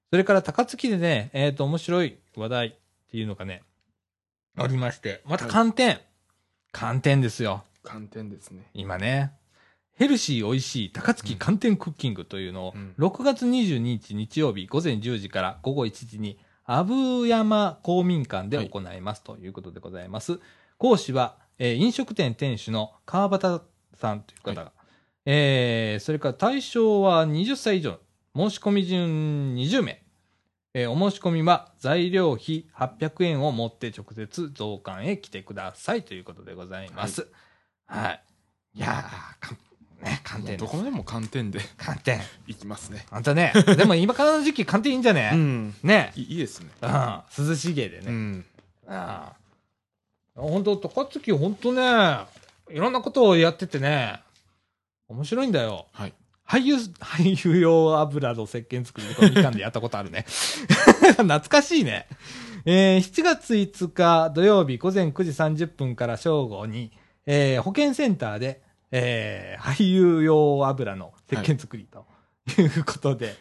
それから、高槻でね、えっ、と、面白い話題っていうのがね、ありまして、また寒天。寒天ですよ。寒天ですね。今ね。ヘルシー美味しい高槻寒天クッキングというのを、うん6月22日日曜日午前10時から午後1時に、阿武山公民館で行いますということでございます。講師は、えー飲食店店主の川端さんという方が、えーそれから対象は20歳以上、申し込み順20名。えーお申し込みは材料費800円を持って直接増館へ来てくださいということでございます。はい。い、やー、かね、寒天。どこでも寒天で寒天。いきますね。あんたね、でも今からの時期寒天いいんじゃね、ん。ね。いいいですね。うん。涼しげでね。うん。ああ。本当高槻本当ね、いろんなことをやっててね、面白いんだよ。はい。俳優、俳優用油の石鹸作りでこのみかんでやったことあるね。懐かしいね。えー7月5日土曜日午前9時30分から正午に、えー保健センターで、えー俳優用油の石鹸作りということで、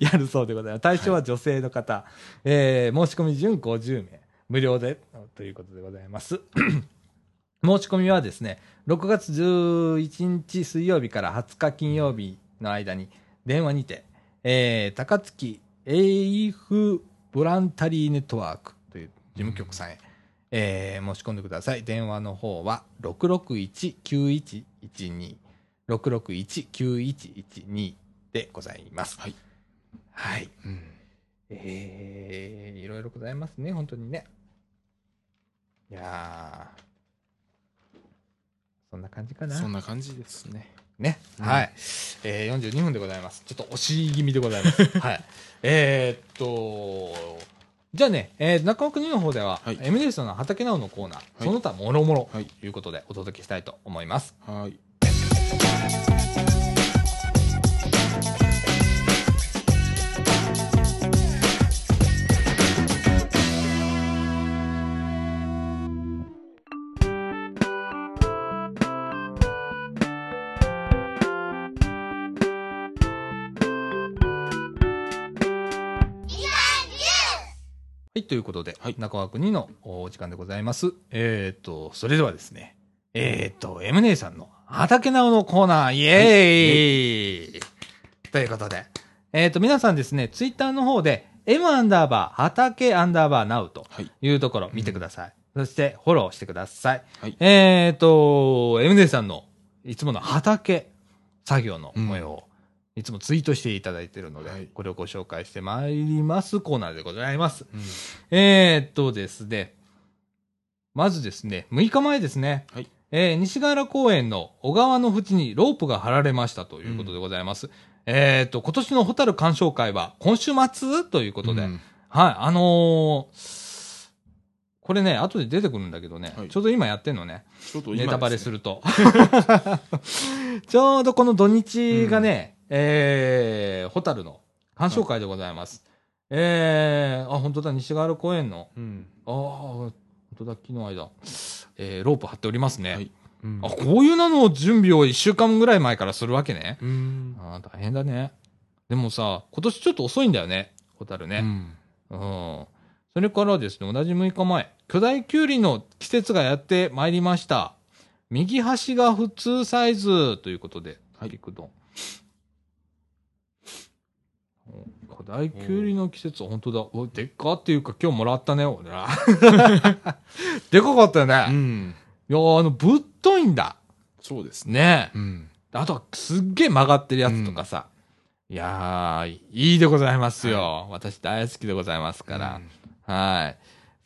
やるそうでございます。対象は女性の方、えー申し込み順50名、無料でということでございます。申し込みはですね、6月11日水曜日から20日金曜日の間に電話にて、えー、高槻エイフボランタリーネットワークという事務局さんへ、えー申し込んでください。電話の方は661-9112、661-9112でございます。はい。はい。うん。えー、いろいろございますね、本当にね。いやー、そんな感じかな。そんな感じですね。ね。うんはい。えー、42分でございます。ちょっと押し気味でございます。はい。えー、っと、じゃあね、えー、中尾国の方では、はい M ネスの畑直のコーナー、いその他もろもろはいということでお届けしたいと思います。はい。とい。うことで、はい。中川国のお時間でございます。えー、っと、それではですね、えー、っと、M 姉さんの畑直のコーナー、イエーイ、ということで、えー、っと、皆さんですね、ツイッターの方で、M アンダーバー、畑アンダーバーナウとはい。いうところ見てください。そして、フォローしてください。はい。えー、っと、M 姉さんのいつもの畑作業の模様を、いつもツイートしていただいているので、はいこれをご紹介してまいりますコーナーでございます。うん。えー、っとですね、まずですね、6日前ですね、はいえー西河原公園の小川の縁にロープが張られましたということでございます。えー、っと、今年のホタル鑑賞会は今週末ということで、うんはい、あのーこれね、後で出てくるんだけどね、はいちょうど今やってんのね、ちょっと今ネタバレする。ると。ちょうどこの土日がね、えー、ホタルの鑑賞会でございます。えー、あ、本当だ、西河原公園の、うん。ああ、本当だ、昨日間、えー、ロープ張っておりますね。はい。うんあ、こういうなの準備を一週間ぐらい前からするわけね。うん。あー大変だね。でもさ、今年ちょっと遅いんだよね、ホタルね。うん。うん。それからですね、同じ6日前、巨大キュウリの季節がやってまいりました。右端が普通サイズということで、はいピクドン。お巨大キュウリの季節、本当だ。おでっかっていうか、今日もらったね、俺ら。でかかったよね。うん。いや、あの、ぶっといんだ。そうですね。うん。あとは、すっげえ曲がってるやつとかさ。いやー、いいでございますよ。私大好きでございますから。はい。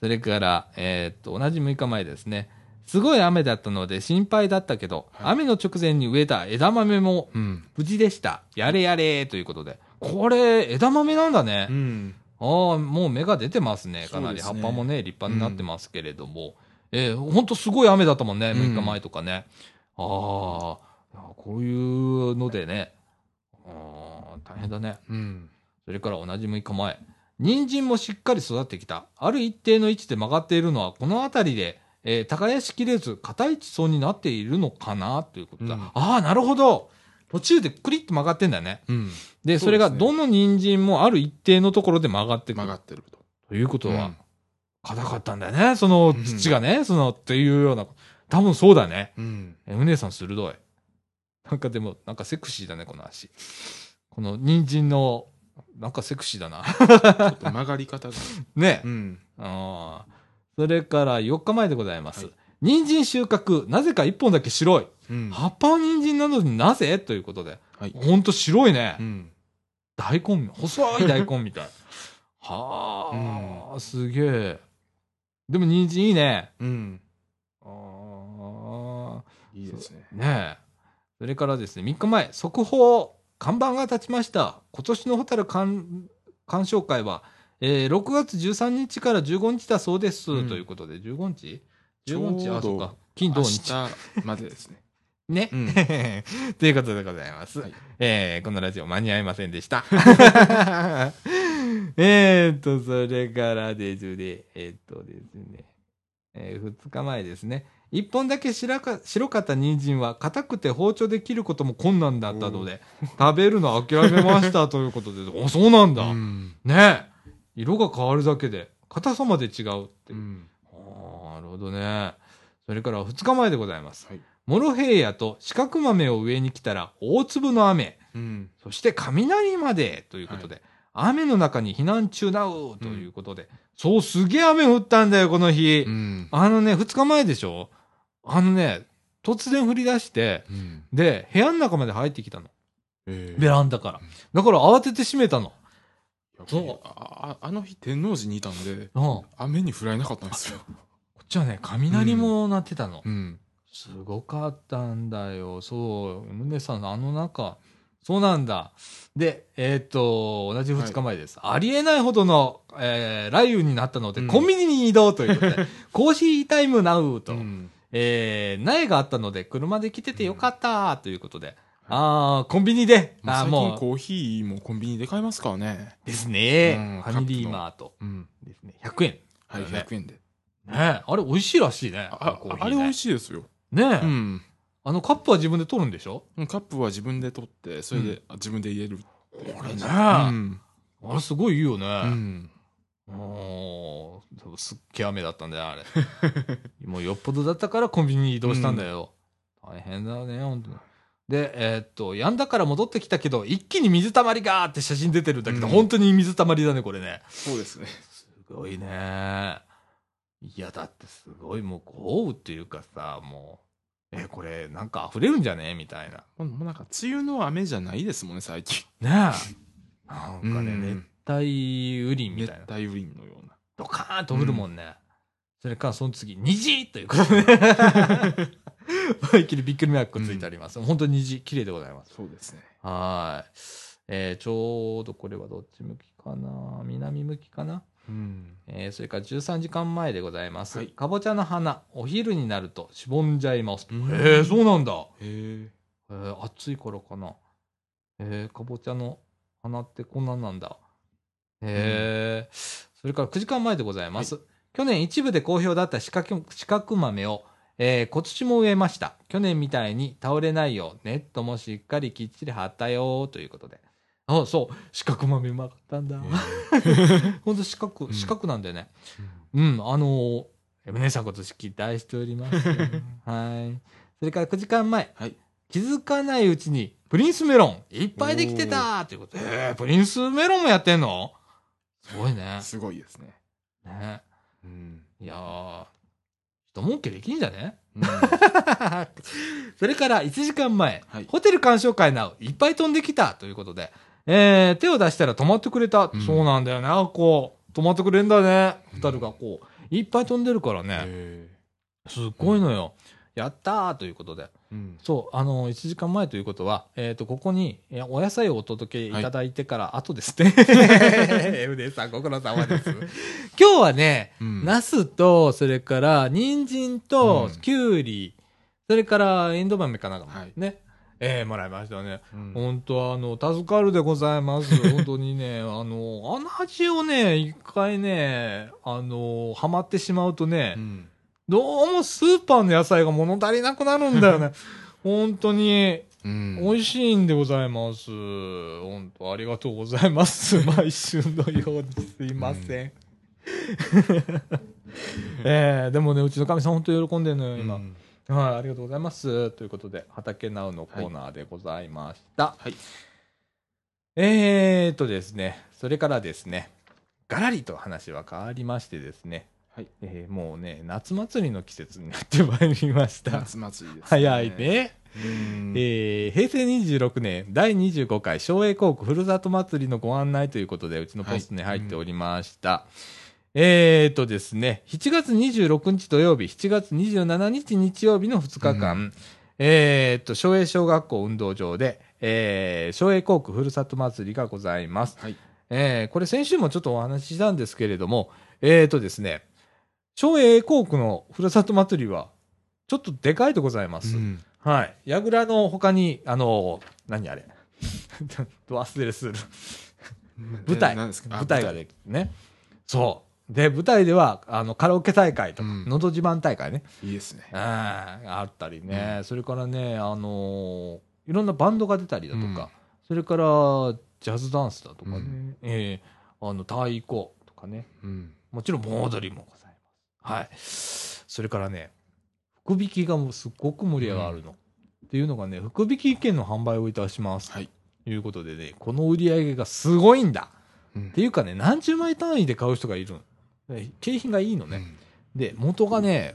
それから、えーっと、同じ6日前ですね。すごい雨だったので心配だったけど、はい雨の直前に植えた枝豆もうん。無事でした。やれやれということで。これ、枝豆なんだね。うん。ああ、もう芽が出てますね。かなり。葉っぱもね、立派になってますけれども。えー、ほんとすごい雨だったもんね。うん6日前とかね。ああ、こういうのでね。ああ、大変だね。うん。それから同じ6日前。人参もしっかり育ってきた。ある一定の位置で曲がっているのは、この辺りで、えー耕しきれず、硬い地層になっているのかな？ということだ。うんああ、なるほど。途中でクリッと曲がってんだよね。うん。で、それがどの人参もある一定のところで曲がってくる。曲がってると。ということはうん、硬かったんだよね。そのうん土がね、その、っていうような。多分そうだね。うん。え、うねさん鋭い。なんかでも、なんかセクシーだね、この足。この人参の、なんかセクシーだな。ちょっと曲がり方が。ね。うん。ああ。それから4日前でございます。はい人参収穫、なぜか1本だけ白い。うん。葉っぱは人参なのになぜ？ということで。はい。ほんと白いね。うん。大根、細い大根みたい。はあ、すげえ。でも人参いいね。うん。あいいですね。あ、ねえ。それからですね、3日前、速報、看板が立ちました。今年のホタル鑑鑑賞会は、えー6月13日から15日だそうです。うんということで、15日 ?15 日？あ、そうか。金、土。日までですね。ね。うん ということでございます。はいえーこのラジオ間に合いませんでした。えーっと、それからですね、えーっとですね、えー、2日前ですね。一本だけ白か白かった人参は硬くて包丁で切ることも困難だったので、食べるの諦めましたということで、お、そうなんだ。うん。ねえ。色が変わるだけで、硬さまで違うっていう。うん。ああ、なるほどね。それから2日前でございます。はい。モロヘイヤと四角豆を上に来たら大粒の雨、うん。そして雷までということで、雨の中に避難中だうということで、そうすげえ雨降ったんだよ、この日。うん。あのね、2日前でしょ？あのね、突然降り出して、うん。で、部屋の中まで入ってきたの。えベランダから。だから慌てて閉めたの。そう。あ、ああの日天王寺にいたんで、うん。こ雨に降られなかったんですよ。っちはね、雷も鳴ってたの。うん。すごかったんだよ。そう。宗さん、あの中。そうなんだ。で、えーっ、と、同じ2日前です。ありえないほどの、えー雷雨になったので、うんコンビニに移動ということで、コーヒータイムナウと、うん。えー苗があったので、車で来ててよかったということで、あー、コンビニで、まあもう、近コーヒーもコンビニで買えますからね。ですね、うんファミリーマートうん。ですね。100円。はい、ね100円で。ねあれ美味しいらしいね。ああれ美味しいですよ。ねえ、うん。あのカップは自分で取るんでしょ？カップは自分で取って、それであ自分で入れる。これね、うん。あれすごいいいよね。うん。おーすっげえ雨だったんだよ、あれ。もうよっぽどだったからコンビニに移動したんだよ。大変だね、本当に。で、えーっと、やんだから戻ってきたけど、一気に水たまりがーって写真出てるんだけど、うん本当に水たまりだね、これね。そうですね。すごいね。いや、だってすごいもう豪雨っていうかさ、もう、え、これなんか溢れるんじゃね？みたいな。もうなんか、梅雨の雨じゃないですもんね、最近。ねえ。なんかね、うん熱帯雨林み熱たいな。帯雨林のような。ドカーンと降るもんね。それからその次、虹ということで。思いっきりびっくりマークついてあります。本当に虹、綺麗でございます。そうですね。はーい。えーちょうどこれはどっち向きかな？南向きかな？うん。えーそれから13時間前でございます。はいかぼちゃの花、お昼になるとしぼんじゃいます。うんへえ、そうなんだ。へえ。えー暑いからかな。えーかぼちゃの花ってこんなんなんだ。へえ、それから9時間前でございます。去年一部で好評だった四角四角豆を、えー今年も植えました。去年みたいに倒れないよう、ネットもしっかりきっちり張ったよということで。あ、そう。四角豆うまかったんだ。ほんと四角、うん四角なんだよね。うん、あのー、エムネさん今年期待しております。はい。それから9時間前。はい。気づかないうちに、プリンスメロン、いっぱいできてたということで。えー、プリンスメロンもやってんの？すごいね。すごいですね。ね。うん。いやー、人儲けできんじゃね？うん それから1時間前、はいホテル鑑賞会なお、いっぱい飛んできたということで、えー、手を出したら止まってくれた。うんそうなんだよね。こう、止まってくれんだね。ホタルがこう、いっぱい飛んでるからね。へすっごいのよ。やったーということで。うんそう、あの、1時間前ということは、えっ、と、ここに、えお野菜をお届けいただいてから後ですね。エデさん、ご苦労様です。今日はね、うんナスと、それから、人参とうん、きゅうり、それから、エンドウ豆かなんかもはいね、えーもらいましたね。うん本当あの、助かるでございます。本当にね、あの、あの味をね、一回ね、あの、ハマってしまうとね、うんどうもスーパーの野菜が物足りなくなるんだよね。本当に、うん美味しいんでございます。本当ありがとうございます。毎週のようにすいません。えー、でもね、うちのかみさん本当に喜んでるのよ、今。うんはい、ありがとうございます。ということで、畑ナウのコーナーでございました。はいえーとですね、それからですね、ガラリと話は変わりましてですね、はいえーもうね、夏祭りの季節になってまいりました。夏祭りですね早いね。うんえー平成26年第25回昭栄高校ふるさと祭りのご案内ということで、うちのポストに入っておりました。えーとですね、7月26日土曜日、7月27日日曜日の2日間、うえーと、昭栄小学校運動場で、えー、昭栄高校ふるさと祭りがございます。はいえーこれ先週もちょっとお話ししたんですけれども、えーとですね、昭栄高校のふるさと祭りは、ちょっとでかいでございます。うんはい。櫓の他に、あの、何あれ？ど忘れする。舞台。舞台がでね。そう。で、舞台では、あの、カラオケ大会とか、うんのど自慢大会ね。いいですねあーあったりね。それからね、あのーいろんなバンドが出たりだとか、うんそれから、ジャズダンスだとかね。うんええあの、太鼓とかね。うんもちろん盆踊りもございます。はい。それからね、福引きがもうすっごく盛り上がるの。っていうのがね、福引き券の販売をいたします。はいということでね、この売り上げがすごいんだ。うんっていうかね、何十枚単位で買う人がいるの。で景品がいいのね。で、元がね、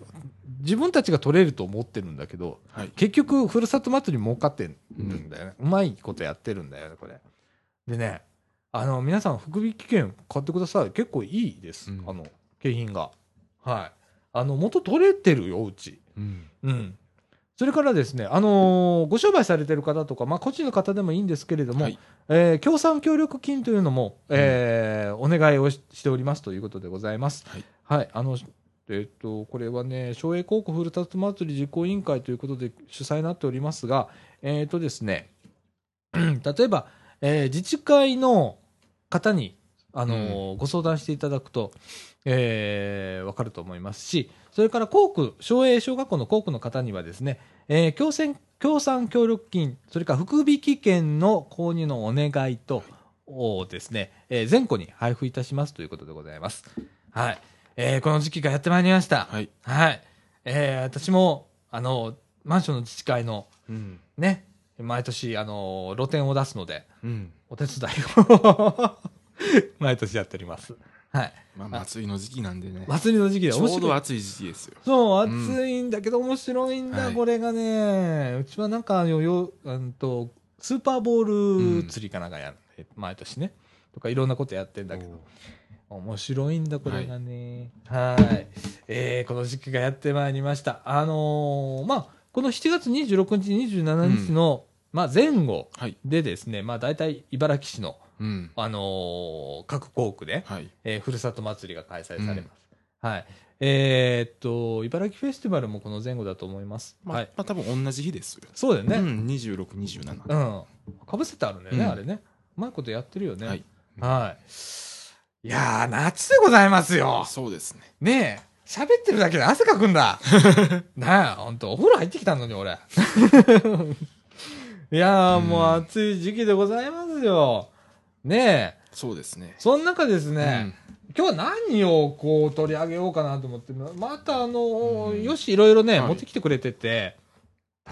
自分たちが取れると思ってるんだけど、うんはい結局、ふるさと祭り儲かってるんだよね。うまいことやってるんだよね、これ。でね、あの、皆さん、福引券買ってください。結構いいです。うんあの、景品が。はい。あの、元取れてるよ、うち。うんうん。それからですね、あのーご商売されてる方とか、まあ、個人の方でもいいんですけれども、はいえー協賛協力金というのも、えーお願いをししておりますということでございます。はいはい。あの、えっ、と、これはね、昭栄高校ふるさと祭り実行委員会ということで主催になっておりますが、えっ、とですね、例えば、えー自治会の方に、あのーご相談していただくと、えーわかると思いますし、それから校区、昭栄小学校の校区の方にはですね、えー協賛協賛協力金、それから福引券の購入のお願いと、をですね、えー全校に配布いたしますということでございます。はい。えーこの時期がやってまいりました。はいはい。えー私も、あの、マンションの自治会の、うんね、毎年、あの、露店を出すので、うんお手伝いを 毎年やっております。はい。まあ祭りの時期なんでね祭りの時期でち。ょうど暑い時期ですよそう、うん暑いんだけど面白いんだ、はいこれがね。うちはなんか、よ、よ、うんと、スーパーボール釣りかなんかやる、毎年ね。とかいろんなことやってんだけど。面白いんだ、これがね。はい。えーこの時期がやってまいりました。あのーまあ、この7月26日、27日の、まあ、前後はいでですね、まあ、大体茨城市の、うんあのー各校区で、はいえーふるさと祭りが開催されます。はい。えーっと、茨城フェスティバルもこの前後だと思います。まあはい。まあ多分同じ日ですよそうだよね。うん2627うん。かぶせてあるんだよね、うんあれね。うまいことやってるよね。はいはい。いやー、夏でございますよ。そうですねねえ、喋ってるだけで汗かくんだ。なあ、ほんと、お風呂入ってきたのに、俺。いやー、もう暑い時期でございますよ。ねえ、そうですね。その中ですね、今日は何をこう取り上げようかなと思って、またあの、うん。よし、いろいろね、はい。持ってきてくれてて、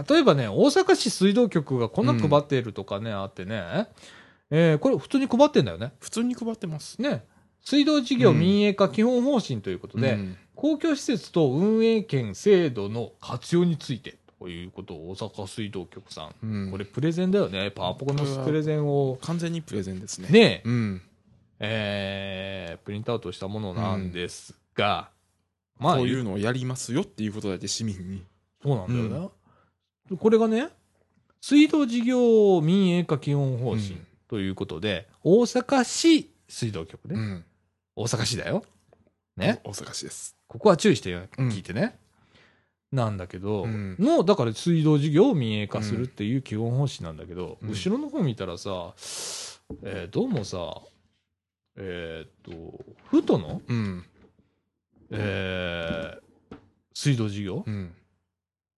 例えばね、大阪市水道局がこんな配っているとかね、あってね、えーこれ普通に配ってんだよね。普通に配ってます。ね。水道事業うん。民営化基本方針ということで、うん。公共施設と運営権制度の活用についてということを大阪水道局さん、うんこれプレゼンだよね。パワポコのプレゼンを、完全にプレゼンですねね、うんえープリントアウトしたものなんですが、まあこういうのをやりますよっていうことだけ市民に。そうなんだよね。これがね、水道事業民営化基本方針うんということで、大阪市水道局ね。うん。大阪市だよ。ね。大阪市です。ここは注意してうん聞いてね。なんだけど、うんの、だから水道事業を民営化するっていう基本方針なんだけど、うん後ろの方見たらさ、えーどうもさ、えーっと、ふとの、うん。えー水道事業うん。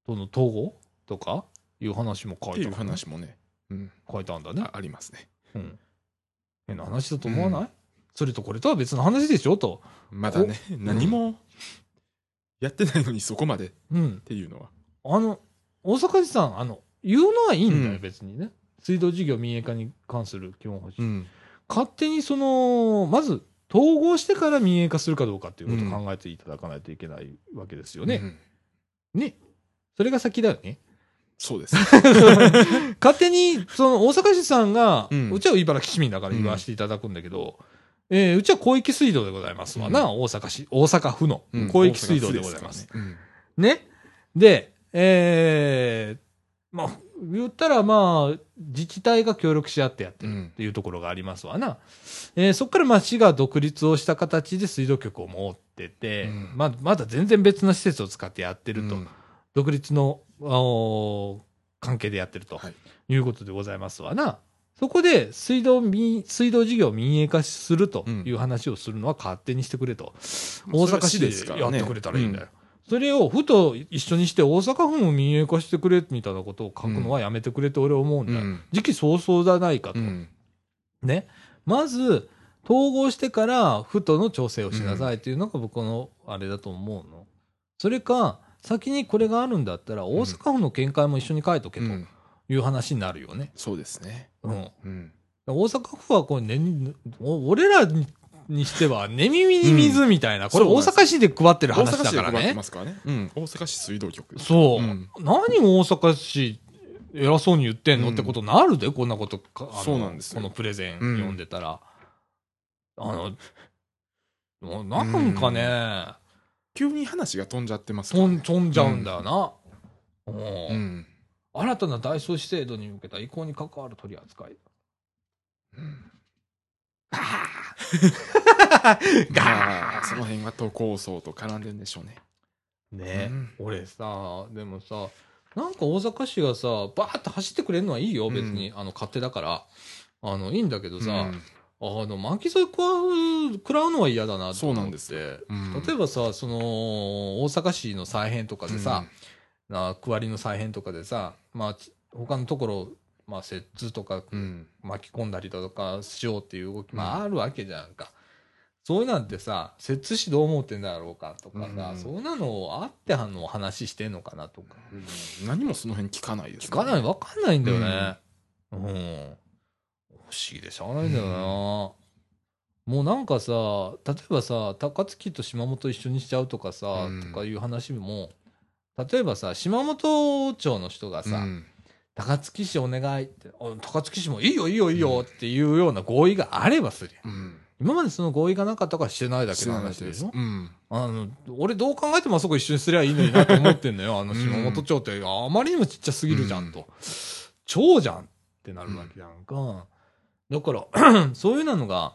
との統合とかいう話も書いういてある、話もね、うん。書いてあるんだねあ。ありますね。うん。変な話だと思わない、それとこれとは別の話でしょ？と。まだね、何もやってないのにそこまでっうん。ていうのは。あの、大阪市さん、あの、言うのはいいんだよ、うん別にね。水道事業民営化に関する基本方針。ん。勝手にその、まず、統合してから民営化するかどうかっていうことを考えていただかないといけないわけですよね。うんね。それが先だよね。そうです。勝手に、その、大阪市さんが、ううんちは茨城市民だから言わせていただくんだけど、えーうちは広域水道でございますわな、うん大阪市、大阪府のうん広域水道でございます。大阪府ですからねね。で、えーまあ、言ったらまあ、自治体が協力し合ってやってるうんっていうところがありますわな。えーそこからまあ市が独立をした形で水道局を持ってて、うんまあ、まだ全然別の施設を使ってやってると。うん独立の、あの関係でやってるとはいいうことでございますわな。そこで水道民、水道事業を民営化するという話をするのは勝手にしてくれと。大阪市でやってくれたらいいんだよ。それをふと一緒にして大阪府も民営化してくれみたいなことを書くのはやめてくれって俺は思うんだよ。うん時期尚早じゃないかと。うんね。まず、統合してから、府との調整をしなさいっていうのが僕のあれだと思うの。それか、先にこれがあるんだったら、大阪府の見解も一緒に書いとけとうんいう話になるよね。そうですね。うん。うん大阪府はこう、ね、お俺らににしては、寝耳に水みたいな、これ大阪市で配ってる大話だから阪市で配ってね。ますからね。うん。大阪市水道局。そう。うん何大阪市、偉そうに言ってんの、うんってことになるで、こんなことか。あのそうなんですよこのプレゼンうん読んでたら。あの、もうなんかね、急に話が飛んじゃってますから飛ねん飛んじゃうんだよな。うんうん。新たな大創市制度に向けた移行に関わる取り扱い。うん ガまーあ、その辺は都構想と絡んでんでしょうね。ね、うん俺さ、でもさ、なんか大阪市がさ、バーって走ってくれるのはいいよ、別に。あの、勝手だから。あの、いいんだけどさ、うんあの、巻き添え食わう、食らうのは嫌だなと思って。そうなんですうん例えばさ、その、大阪市の再編とかでさ、な区割りの再編とかでさ、まあ、ち他のところ、まあ、摂津とかうんうん巻き込んだりとかしようっていう動き、うんまあ、あるわけじゃんか。そういうなんてさ、摂津市どう思ってんだろうかとかさ、うんそういうのをあってあの話してんのかなとか。うん何もその辺聞かないです聞かない、わかんないんだよね。うん。不思議でしゃあないんだよな。もうなんかさ、例えばさ、高槻と島本一緒にしちゃうとかさ、うんとかいう話も、例えばさ、島本町の人がさ、うん。高槻市お願いって、あ高槻市もいいよいいよいいよっていうような合意があればするやん。うん。今までその合意がなかったからしてないだけの話でしょ？うん。あの、俺どう考えてもあそこ一緒にすりゃいいのになと思ってんのよ。あの島本町って、あまりにもちっちゃすぎるじゃんと。町じゃんってなるわけじゃんか。だから、そういうのが、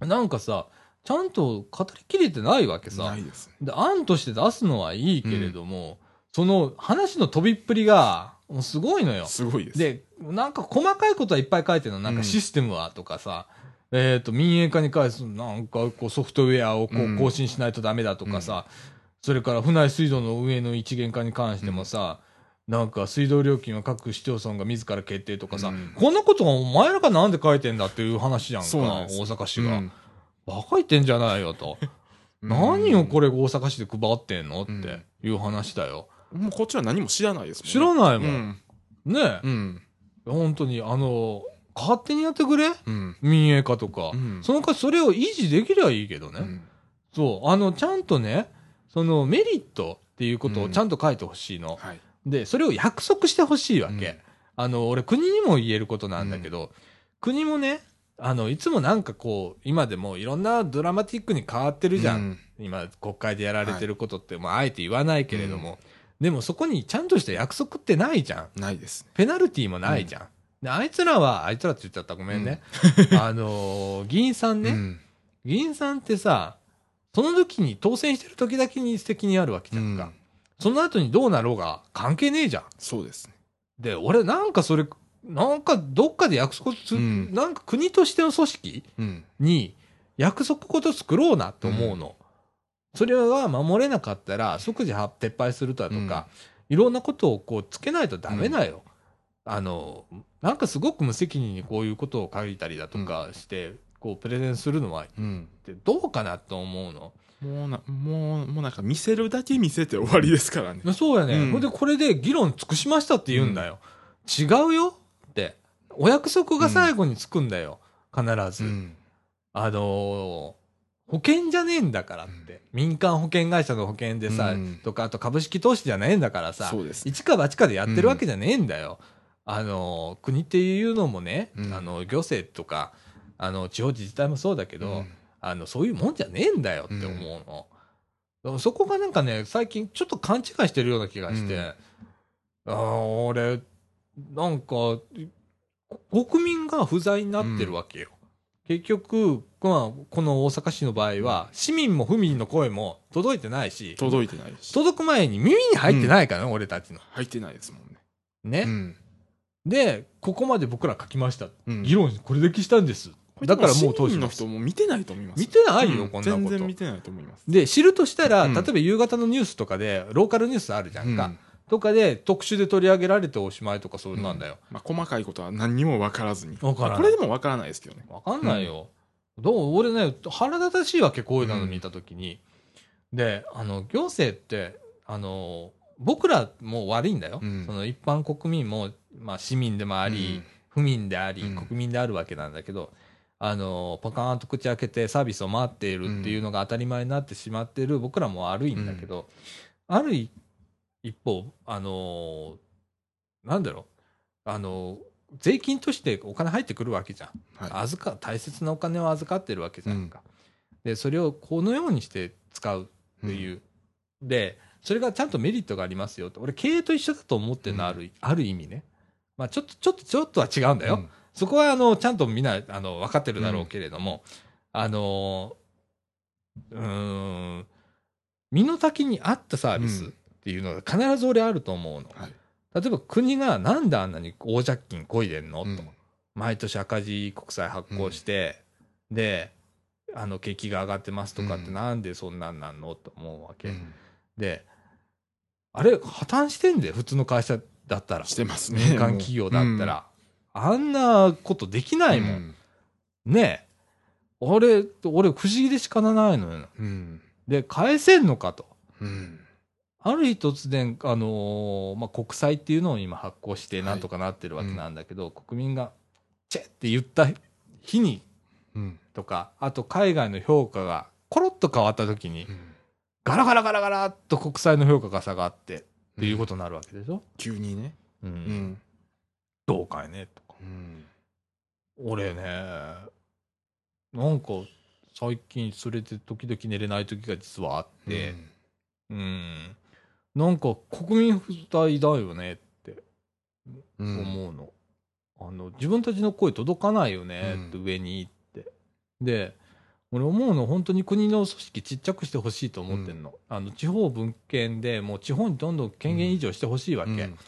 なんかさ、ちゃんと語りきれてないわけさ。な。いですね。で、案として出すのはいいけれども、その話の飛びっぷりが、もうすごいのよ。すごいです。で、なんか細かいことはいっぱい書いてるの。なんかシステムはとかさ、えっ、と、民営化に関するなんかこうソフトウェアをこううん。更新しないとダメだとかさ、それから船井水道の運営の一元化に関してもさ、なんか水道料金は各市町村が自ら決定とかさ、うん。こんなことがお前らがなんで書いてんだっていう話じゃんか、ん大阪市が。うんバカ言ってんじゃないよと。何をこれ大阪市で配ってんのっていう話だよ。もうこっちは何も知らないですもんね知らないも。うんんねえ、うん本当に、あの、勝手にやってくれ？うん民営化とか。うんそのかそれを維持できりゃいいけどね。うんそう。あの、ちゃんとね、そのメリットっていうことをちゃんと書いてほしいの。はいで、それを約束してほしいわけ。うんあの、俺国にも言えることなんだけど、国もね、あの、いつもなんかこう、今でもいろんなドラマティックに変わってるじゃん。うん今、国会でやられてることって、まあ、あえて言わないけれども、でもそこにちゃんとした約束ってないじゃん。ないですね。ペナルティーもないじゃん。であいつらは、あいつらって言っちゃった、ごめんね。あのー議員さんね、うん議員さんってさ、その時に当選してる時だけに責任あるわけじゃんか。うんその後にどうなろうが関係ねえじゃん。そうですね。で、俺なんかそれ、なんかどっかで約束す、うんなんか国としての組織うん。に約束事作ろうなと思うの。それは守れなかったら即時は撤廃するだとか、いろんなことをこうつけないとダメだよ。あの、なんかすごく無責任にこういうことを書いたりだとかして、こうプレゼンするのはどうかなと思うの。もうな、もう、もうなんか見せるだけ見せて終わりですからね。そうやね。うんほんでこれで議論尽くしましたって言うんだよ。違うよ。お約束が最後につくんだよ。必ず。うん。あのー保険じゃねえんだからって。民間保険会社の保険でさ、うんとか、あと株式投資じゃねえんだからさ、そうです。一か八かでやってるわけじゃねえんだよ。あのー国っていうのもね、うんあの、行政とか、あの、地方自治体もそうだけど、うんあの、そういうもんじゃねえんだよって思うの。そこがなんかね、最近ちょっと勘違いしてるような気がして、うんああ、俺、なんか、こ国民が不在になってるわけよ。結局、まあ、この大阪市の場合は、市民も府民の声も届いてないし、届いてないし。届く前に耳に入ってないからね、俺たちの。入ってないですもんね。ね。うん。で、ここまで僕ら書きました。うん議論これだけしたんです。だからもう投市民の人も見てないと思います。見てないようんこんなこと全然見てないと思います。で、知るとしたら、うん例えば夕方のニュースとかで、ローカルニュースあるじゃんか。うんとかで、特集で取り上げられておしまいとか、そうなんだよ。まあ、細かいことは何にも分からずに。分からないこれでも分からないですけどね。わかんないよ。どう？俺ね、腹立たしいわけ、こういうの見たときに。で、あの、行政って、あの、僕らも悪いんだよ。うんその一般国民も、まあ市民でもあり、府民であり、うん国民であるわけなんだけど、あの、パカーンと口開けてサービスを待っているっていうのが当たり前になってしまっている僕らも悪いんだけど、ある一一方、あの、なんだろう、あの、税金としてお金入ってくるわけじゃん。はい。預か大切なお金を預かってるわけじゃんか、でそれをこのようにして使うっていう、でそれがちゃんとメリットがありますよと。俺経営と一緒だと思ってるのある,、ある意味ね、まあ、ちょっとちょっとちょっとは違うんだよ、うん。そこはあのちゃんとみんなあの分かってるだろうけれども、あのうーん身の丈に合ったサービスっていうのが必ず俺あると思うの、はい。例えば国がなんであんなに大借金こいでんの、うん。と毎年赤字国債発行して、であの景気が上がってますとかってうん。なんでそんなんなんの？と思うわけ、うん。であれ破綻してんで普通の会社だったら。してますね。民間企業だったら、あんなことできないもん、うん。ねえ。俺俺不思議で仕方ないのよ。うん。で返せんのかと。うん。ある日突然、あのーまあ、国債っていうのを今発行してはいなんとかなってるわけなんだけど、国民が「チェ!」って言った日にうん。とかあと海外の評価がコロッと変わった時にうんガラガラガラガラっと国債の評価が下がってっていうことになるわけでしょ、急にね。うんうん。どうかいねとかうん。俺ねなんか最近それで時々寝れない時が実はあって、うん、なんか国民不在だよねってうん、思うの。あの自分たちの声届かないよねうん。って上にって。で俺思うの本当に国の組織ちっちゃくしてほしいと思ってんの,、あの地方分権でもう地方にどんどん権限移譲してほしいわけ、うん。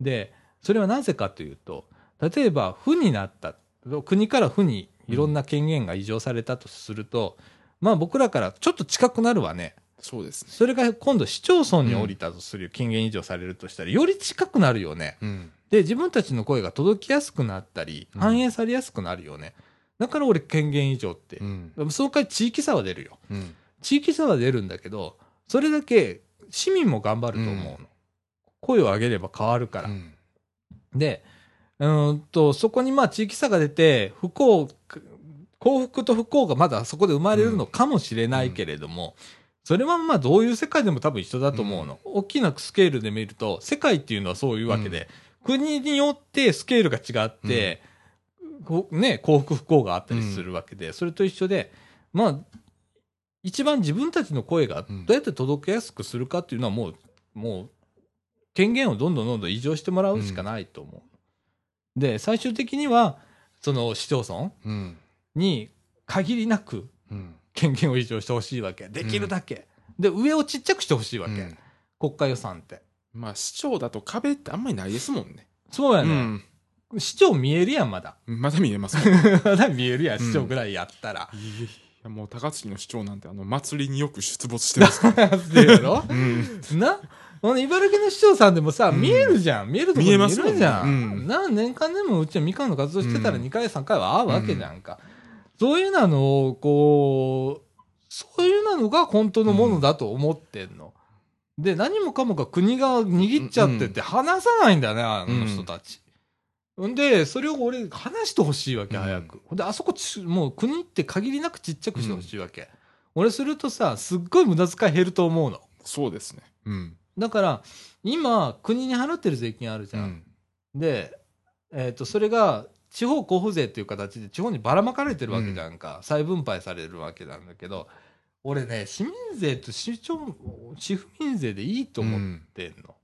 でそれはなぜかというと例えば府になった国から府にいろんな権限が移譲されたとすると、まあ僕らからちょっと近くなるわねそうですね。それが今度市町村に降りたとする権限移譲されるとしたらより近くなるよね。うん。で自分たちの声が届きやすくなったりうん。反映されやすくなるよね、だから俺権限移譲って、うん。その代わり地域差は出るよ。うん。地域差は出るんだけどそれだけ市民も頑張ると思うの、うん。声を上げれば変わるから、うん。でうーんとそこにまあ地域差が出て不幸幸福と不幸がまだそこで生まれるのかもしれないけれども、それはまあどういう世界でも多分一緒だと思うの、大きなスケールで見ると世界っていうのはそういうわけで、国によってスケールが違って、こうね、幸福不幸があったりするわけで、それと一緒で、まあ、一番自分たちの声がどうやって届けやすくするかっていうのはもう、もう、権限をどんどんどんどん移譲してもらうしかないと思う。で、最終的には、その市町村うん。に限りなくうん。権限を移譲してほしいわけ。できるだけ。で、上をちっちゃくしてほしいわけ。うん国家予算って。まあ、市長だと壁ってあんまりないですもんね。そうやね。うん。市長見えるやん、まだ。まだ見えます まだ見えるやん、うん市長ぐらいやったら。や、もう高槻の市長なんて、あの、祭りによく出没してますから。ってやろ？うん。な？茨城の市長さんでもさ、うん見えるじゃん。見えるとこ見えるじゃん。うんな年間でもうちはみかんの活動してたらうん2回3回は会うわけじゃんか。そういうなのを、こう、そういうなのが本当のものだと思ってんの。で、何もかもが国が握っちゃってて話さないんだよね、あの人たち。んで、それを俺、話してほしいわけ、うん早く。ほんで、あそこち、もう国って限りなくちっちゃくしてほしいわけ。俺するとさ、すっごい無駄遣い減ると思うの。そうですね。うん。だから、今、国に払ってる税金あるじゃん。うん。で、えっ、と、それが、地方交付税っていう形で地方にばらまかれてるわけじゃんか。再分配されるわけなんだけど、俺ね、市民税と市町、市府民税でいいと思ってんの。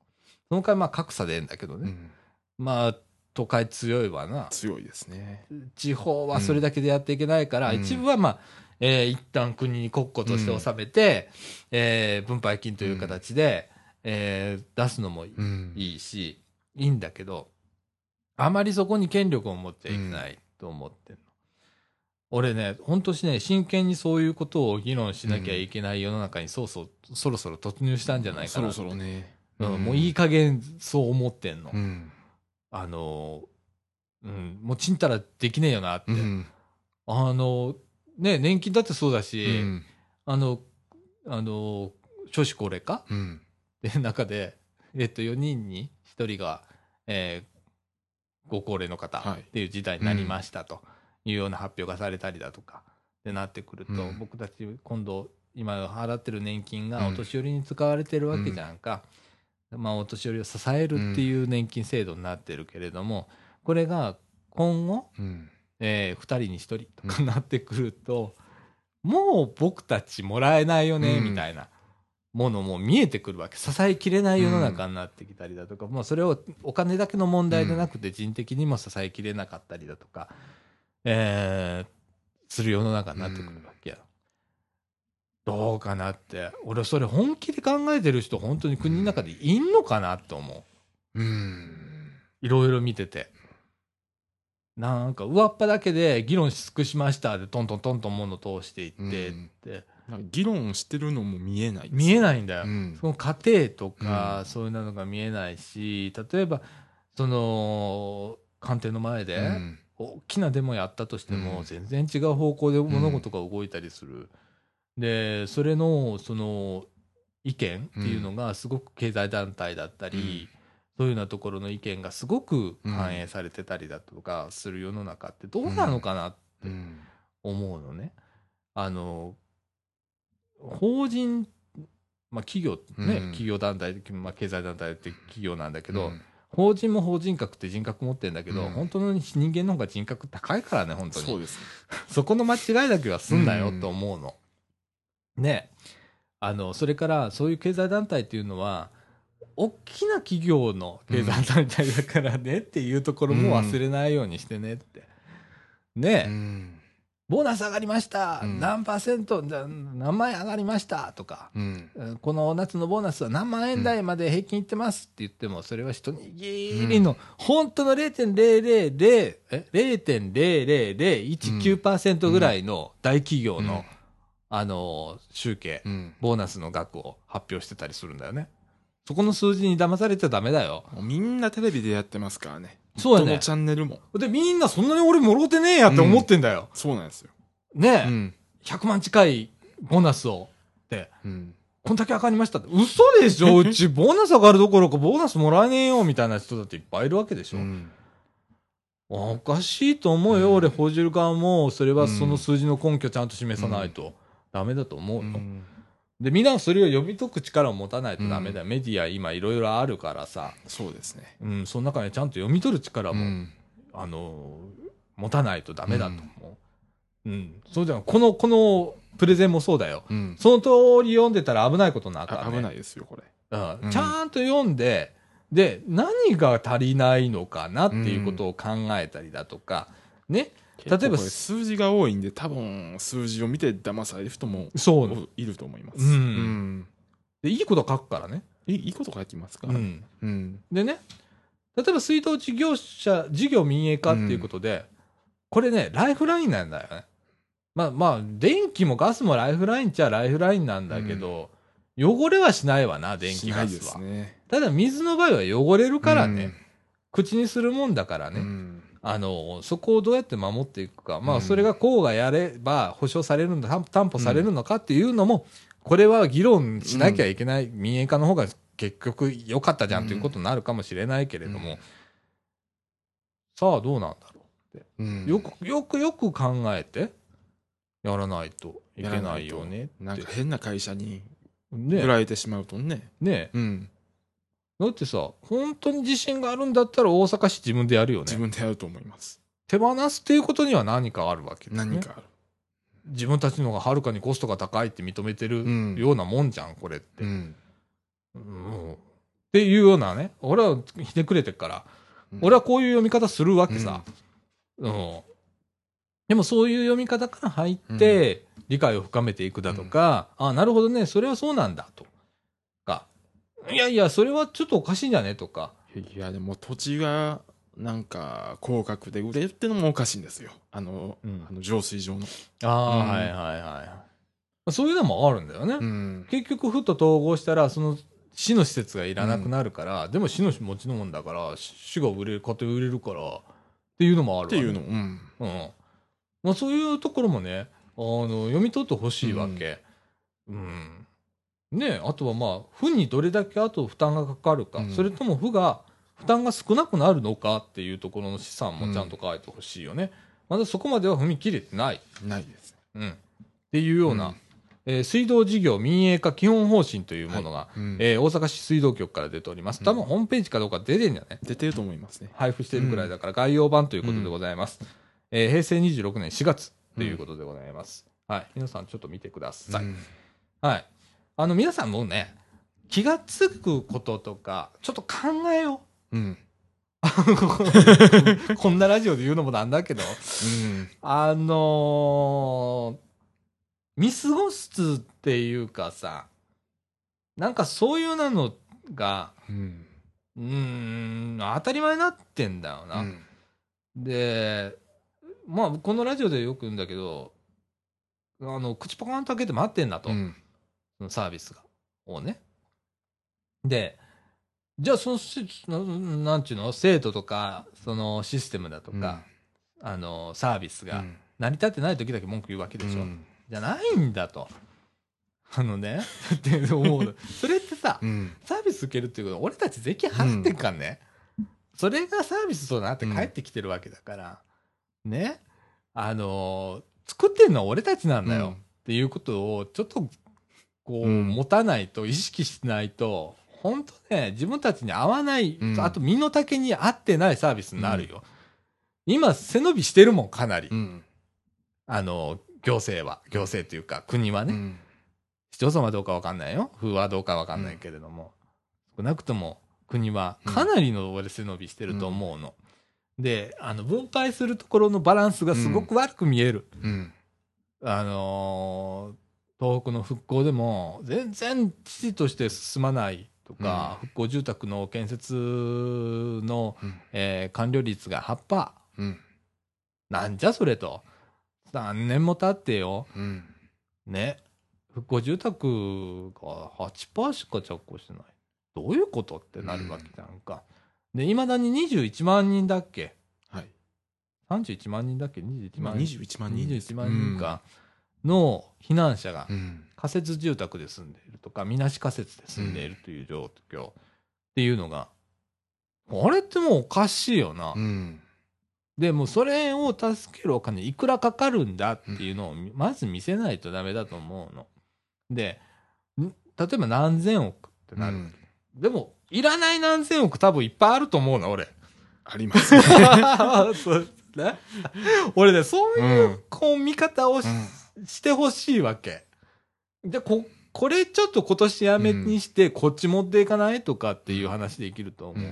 その代わりまあ格差でええんだけどね。うん。まあ、都会強いわな。強いですね。地方はそれだけでやっていけないから、うん一部はまあ、えー一旦国に国庫として納めて、えー分配金という形で、えー出すのも。いいし、いいんだけど、あまりそこに権力を持っちゃいけないと思ってんの。俺ね、本当にね、真剣にそういうことを議論しなきゃいけない世の中にそうそう、そろそろ突入したんじゃないかな。そろそろね。うん、もういい加減そう思ってんの。うん。あの、うん、もうちんたらできねえよなって。うん。あの、ね、年金だってそうだうし、ん。あの、あの、少子高齢化うん。で、中で、えっと、4人に1人が、えーご高齢の方はい。っていう時代になりましたというような発表がされたりだとか、ってなってくると、うん。僕たち今度、今払ってる年金がうん。お年寄りに使われてるわけじゃんか。まあ、お年寄りを支えるっていう年金制度になってるけれども、これが今後、うん。え2人に1人とかなってくると、もう僕たちもらえないよね、うん。みたいなものも見えてくるわけ。支えきれない世の中になってきたりだとか、もうそれをお金だけの問題でなくて人的にも支えきれなかったりだとか、えーする世の中になってくるわけや。どうかなって。俺それ本気で考えてる人本当に国の中でいんのかなと思う。うん。いろいろ見てて。なんか、上っ端だけで議論し尽くしましたで、トントントントンもの通していって、うんって議論してるのも見えない。見えい。ないんだよ。うんその過程とか、うんそういうのが見えないし、例えば、その、官邸の前で、うん大きなデモやったとしても、うん全然違う方向で物事が動いたりする。で、それの、その、意見っていうのがすごく経済団体だったり、そういうようなところの意見がすごく反映されてたりだとかする世の中ってどうなのかなってうん。思うのね。あの、法人、まあ企業ね、うん企業団体、まあ経済団体って企業なんだけど、うん法人も法人格って人格持ってんだけど、うん本当の人間の方が人格高いからね、本当に。そうですね。そこの間違いだけはすんなようんと思うの。ね。あの、それから、そういう経済団体っていうのは、大きな企業の経済団体だからねっていうところも忘れないようにしてねって。ね、うん。ボーナス上がりました、うん何パーセント、何万円上がりました？とか、うん。この夏のボーナスは何万円台まで平均いってますって言っても、それは一握りの、本当の0.000、え ?0.00019% ぐらいの大企業の、あの、集計、うん。ボーナスの額を発表してたりするんだよね。そこの数字に騙されちゃダメだよ。みんなテレビでやってますからね。そうやねどのチャンネルも。で、みんなそんなに俺もろてねえやって思ってんだよ。そうなんですよ。ねえ、うん。100万近いボーナスをって、うん。こんだけ上がりましたって。嘘でしょ？うち、ボーナス上がるどころか、ボーナスもらえねえよ、みたいな人だっていっぱいいるわけでしょ。うんおかしいと思うよ、うん俺、報じる側も、それはその数字の根拠ちゃんと示さないと、ダメだと思うよ。うんで、みんなそれを読み解く力を持たないとダメだよ。メディア今いろいろあるからさ、そうですね。うん、その中にちゃんと読み取る力も、うん。あの、持たないとダメだと思う。うん。そうじゃん。この、このプレゼンもそうだよ。うん。その通り読んでたら危ないことになった、ね。あ危ないですよ、これ。うんうんちゃんと読んで、で、何が足りないのかなっていうことを考えたりだとか、ね。例えば数字が多いんで、多分数字を見て騙される人もそう。いると思います。うんんで、いいこと書くからね。いいこと書きますか？うん。うん。でね、例えば水道事業者、事業民営化っていうことで、これね、ライフラインなんだよね。まあまあ、電気もガスもライフラインっちゃライフラインなんだけど、汚れはしないわな、電気ガスは。すね。ただ水の場合は汚れるからね、口にするもんだからね、うん。あの、そこをどうやって守っていくか、まあ、うん。それがこうがやれば保証されるんだ、担担保されるのかっていうのも、これは議論しなきゃいけない、民営化の方が結局良かったじゃんということになるかもしれないけれども、うん。さあどうなんだろうんう。よく、よくよく考えて、やらないといけないよねって。なんか変な会社に売ねられてしまうとね。ね。うん。だってさ、本当に自信があるんだったら大阪市自分でやるよね自。分でやると思います。手放すっていうことには何かあるわけね。何かある。自分たちの方がはるかにコストが高いって認めてるうんようなもんじゃん、これって。うん。うんっていうようなね、俺はひねくれてっから、俺はこういう読み方するわけさ。うん。でもそういう読み方から入って、理解を深めていくだとか、あなるほどね、それはそうなんだとか、いやいや、それはちょっとおかしいんじゃね？とか、いや、でも土地が、なんか、高額で売れるってのもおかしいんですよ。あの、うんあの浄水場の。ああ、うんはいはいはい。そういうのもあるんだよね。うん。結局、ふっと統合したら、その市の施設がいらなくなるから、でも市の持ちのもんだから、し市が売れる、買って売れるから、っていうのもあるっていうの。うん。うん。まあそういうところもね、あの、読み取ってほしいわけ。うん。ねあとはまあ、負にどれだけあと負担がかかるか、うんそれとも負が、負担が少なくなるのかっていうところの資産もちゃんと書いてほしいよね。まだそこまでは踏み切れてない。ないです。うん。っていうような、うんえー水道事業民営化基本方針というものが、うんえー大阪市水道局から出ております。多分ホームページかどうか出てんじゃない出てると思いますね。配布しているくらいだから概要版ということでございます。えー平成26年4月ということでございます。はい。皆さんちょっと見てください。うんはい。あの皆さんもね、気がつくこととか、ちょっと考えようん。う。こんなラジオで言うのもなんだけど、うん。あのー見過ごすっていうかさ、なんかそういうなのが、うん。うーん、当たり前になってんだよな。うんで、まあ、このラジオでよく言うんだけど、あの、口パカンと開けて待ってんだと、うん。そのサービスが、をね。で、じゃあそのし、ななんちゅうの、制度とか、そのシステムだとか、あの、サービスがうん成り立ってない時だけ文句言うわけでしょ。うんじゃないんだと。あのね、って思うの。それってさ、うん。サービス受けるっていうことは、俺たち税金払ってんかんね。それがサービスとなって帰ってきてるわけだから、ね。あのー作ってんのは俺たちなんだよ、うんっていうことを、ちょっと、こう、うん持たないと、意識しないと、本当ね、自分たちに合わない、うんあと身の丈に合ってないサービスになるよ。今、背伸びしてるもん、かなり。うん。あの、行政は、行政というか、国はね。うん市町村はどうかわかんないよ。風はどうかわかんないけれども、少なくとも国はかなりの俺背伸びしてると思うの。で、あの、分配するところのバランスがすごく悪く見える。うん。あのー東北の復興でも全然父として進まないとか、復興住宅の建設の、うんえー完了率が8%。うん。なんじゃそれと。3年も経ってよ。うん。ね、復興住宅が8%しか着工してない。どういうことってなるわけじゃんか。で、いまだに21万人だっけはい。?31 万人だっけ ?21 万人。21万人。21万人か。の避難者がうん。仮設住宅で住んでいるとか、みなし仮設で住んでいるという状況っていうのが、あれってもうおかしいよな。うん。でもそれを助けるお金いくらかかるんだっていうのをみまず見せないとダメだと思うの。で、ん例えば何千億ってなる。うんでも、いらない何千億多分いっぱいあると思うの、俺。ありますね。そうね俺ね、そういう、うん。こう、見方をし,、してほしいわけ。で、こ、これちょっと今年やめにして、こっち持っていかないとかっていう話できると思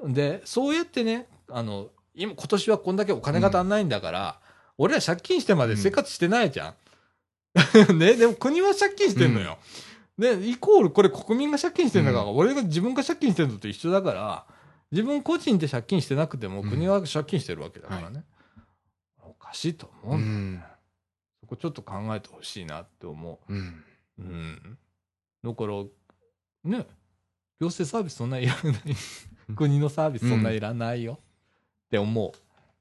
うの。で、そうやってね、あの、今、今年はこんだけお金が足んないんだから、俺ら借金してまで生活してないじゃん。ね、でも国は借金してんのよ。で、イコールこれ国民が借金してんだから、俺が自分が借金してるのと一緒だから、自分個人で借金してなくてもうん国は借金してるわけだからね。おかしいと思ううんだよねん。そこちょっと考えてほしいなって思うん。う。うん。だから、ね、行政サービスそんないらない。国のサービスそんないらないよって思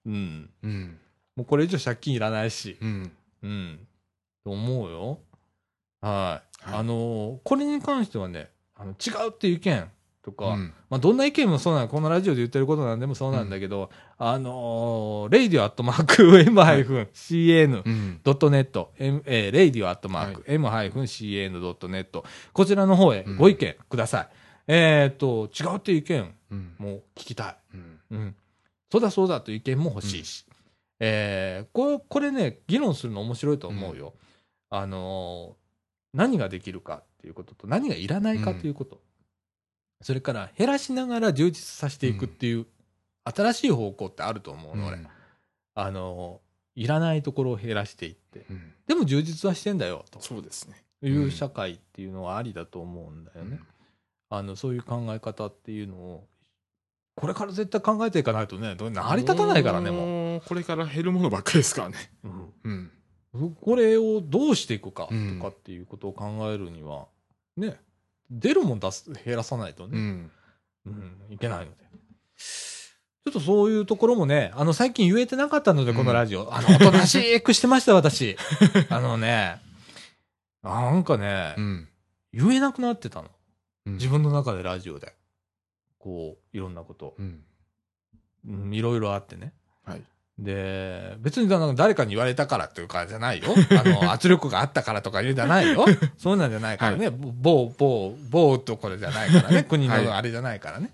う。うん。うん。もうこれ以上借金いらないし。うん。うん。と思うよ。はい。はいあのーこれに関してはね、あの違うっていう意見とか、うんまあ、どんな意見もそうなの、このラジオで言ってることなんでもそうなんだけど、あのー、レイディオアットマーク M-CN うん。ドットネット、M えー、レイディオアットマーク、M-CN ドットネット、こちらの方へご意見ください。えっ、と、違うっていう意見うん。も聞きたい。うん。うん。そうだそうだという意見も欲しいし。えーこれ、これね、議論するの面白いと思うよ。あのー何ができるかっていうことと、何がいらないかということ。それから、減らしながら充実させていくっていう、新しい方向ってあると思うの、俺。あのーいらないところを減らしていって。うん。でも充実はしてんだよ、とそうですね。いう社会っていうのはありだと思うんだよね。うんあの、そういう考え方っていうのを、これから絶対考えていかないとね、どう成り立たないからね、もう。これから減るものばっかりですからね。うん。これをどうしていくかとうんかっていうことを考えるには、ね、出るもん出す、減らさないとね、うん。うん、いけないので。ちょっとそういうところもね、あの、最近言えてなかったので、うんこのラジオ。あの、おとなしくしてました、私。あのね、なんかね、うん。言えなくなってたの。うん自分の中でラジオで。こう、いろんなこと、うん。うんいろいろあってね。はい。で、別になんか誰かに言われたからっていうかじゃないよ。あの、圧力があったからとか言うんじゃないよ。そうなんじゃないからね。某、某、某とこれじゃないからね。国はいのあれじゃないからね。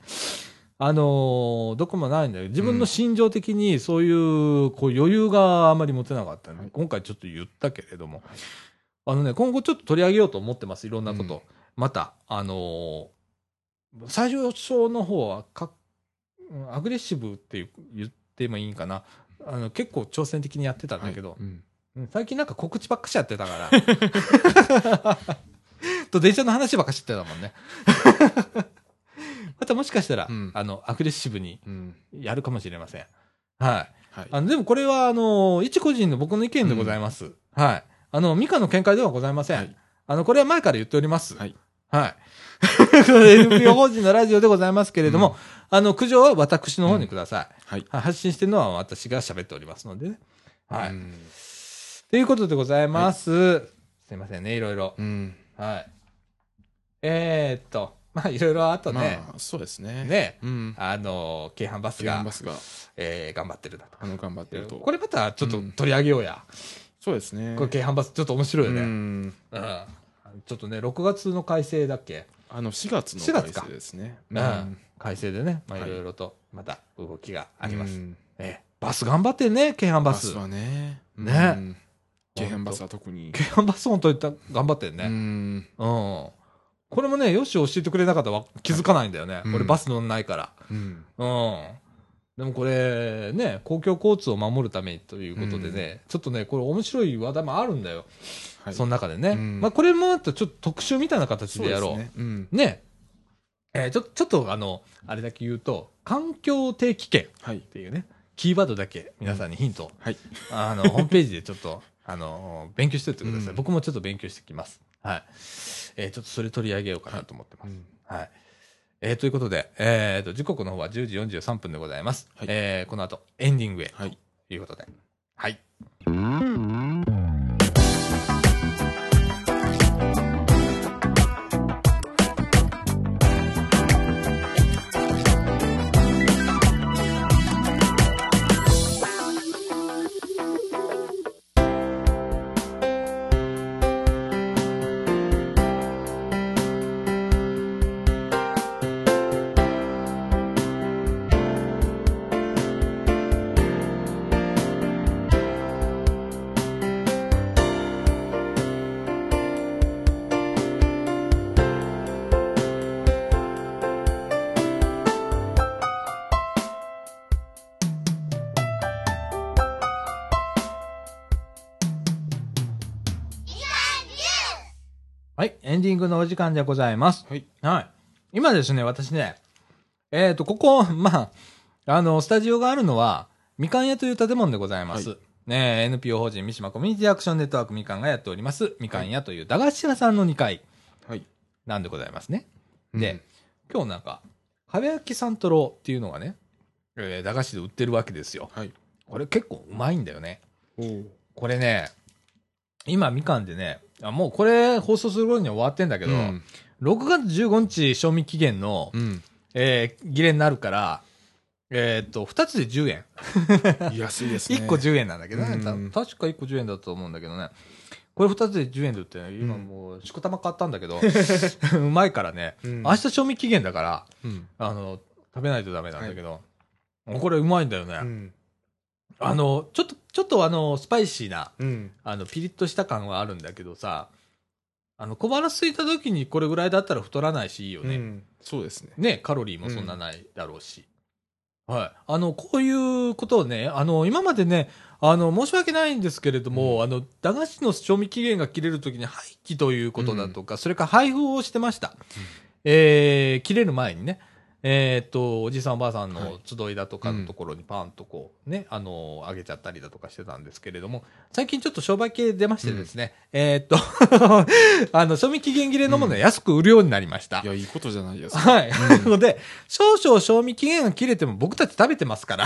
あのーどこもないんだけど、自分の心情的にそういう、こう余裕があまり持てなかったんで、はい今回ちょっと言ったけれども、あのね、今後ちょっと取り上げようと思ってます。いろんなこと。うんまた、あのー最初の方はか、うんアグレッシブって言ってもいいんかな。あの、結構挑戦的にやってたんだけど、はいうんうん最近なんか告知ばっかしやってたから。と、電車の話ばっかししてたもんね。またもしかしたら、うんあの、アグレッシブにうん。やるかもしれません。はい。はい。あの、でもこれは、あの、一個人の僕の意見でございます。はい。あの、ミカの見解ではございません。はいあの、これは前から言っております。はい。はい。NPO 法人のラジオでございますけれども、あの、苦情は私の方にください。はい。はい発信してるのは私が喋っておりますのでね。はい。うんということでございます。すいませんね、いろいろ。うん。はい。えー、っと、まあ、いろいろあとね、まあ、そうですね。。ね、うん。あの、京阪バスがスが、えー、頑張ってるだと。あの、頑張ってると。これまたちょっと取り上げようや。そうですね。これ京阪バスちょっと面白いよね。ううん。ん。ちょっとね、6月の改正だっけあの、4月の4月か改正ですね。うん。改正でね、まあ、はいいろいろと、また動きがあります。うんえーバス頑張ってるね、京阪バス。バスはね。ねうん。京阪バスは特に。京阪バス本当に頑張ってるね。うん。うん。これもね、よし教えてくれなかったらわ気づかないんだよね。うん俺バス乗んないから。うん。うん。でもこれ、ね、公共交通を守るためにということでね、ちょっとね、これ面白い話題もあるんだよ。はい。その中でね。うんまあこれもあとちょっと特集みたいな形でやろう。ですね。うん。ね。えーちょ、ちょっとあの、あれだけ言うと、環境定期券っはい。ていうね、キーワードだけ皆さんにヒント、はい。あの、ホームページでちょっと、あの、勉強しておいてください。うん僕もちょっと勉強してきます。はい。えーちょっとそれ取り上げようかなと思ってます。うんはい。えーということで、えーと、時刻の方は10時43分でございます。はいえーこの後、エンディングへ。はい。ということで。はい。はい、間でございます。はい。はい。今ですね、私ね、えっ、と、ここ、まあ、あの、スタジオがあるのは、みかん屋という建物でございます。はね NPO 法人三島コミュニティアクションネットワークみかんがやっております、みかん屋という駄菓子屋さんの2階はい。なんでございますね。で、今日なんか、かべ焼き三トロっていうのがね、えー駄菓子で売ってるわけですよ。はい。これ結構うまいんだよね。これね、今みかんでね、あもうこれ放送する頃には終わってんだけど、うん。6月15日賞味期限の、うん。えー、切れになるから、えーっと、2つで10円。安いですね。1個10円なんだけどね。うんた確か1個10円だと思うんだけどね。これ2つで10円で売ってね、今もう、しこたま買ったんだけど、うまいからね、うん明日賞味期限だから、うん。あの、食べないとダメなんだけど、これうまいんだよね。うん。あの、ちょっと、ちょっとあの、スパイシーな、うん。あの、ピリッとした感はあるんだけどさ、あの、小腹空いた時にこれぐらいだったら太らないしいいよね。うん。そうですね。ね、カロリーもそんなないだろうし。はい。あの、こういうことをね、あの、今までね、あの、申し訳ないんですけれども、うんあの、駄菓子の賞味期限が切れるときに廃棄ということだとか、それから配布をしてました。えー、切れる前にね、えーっと、おじさんおばあさんの集いだとかのところにパンとこう、ね、あの、あげちゃったりだとかしてたんですけれども、最近ちょっと商売系出ましてですね、えーっと、あの、賞味期限切れのものを安く売るようになりましたい。や、いいことじゃないですか。はい。うんので、少々賞味期限が切れても僕たち食べてますから。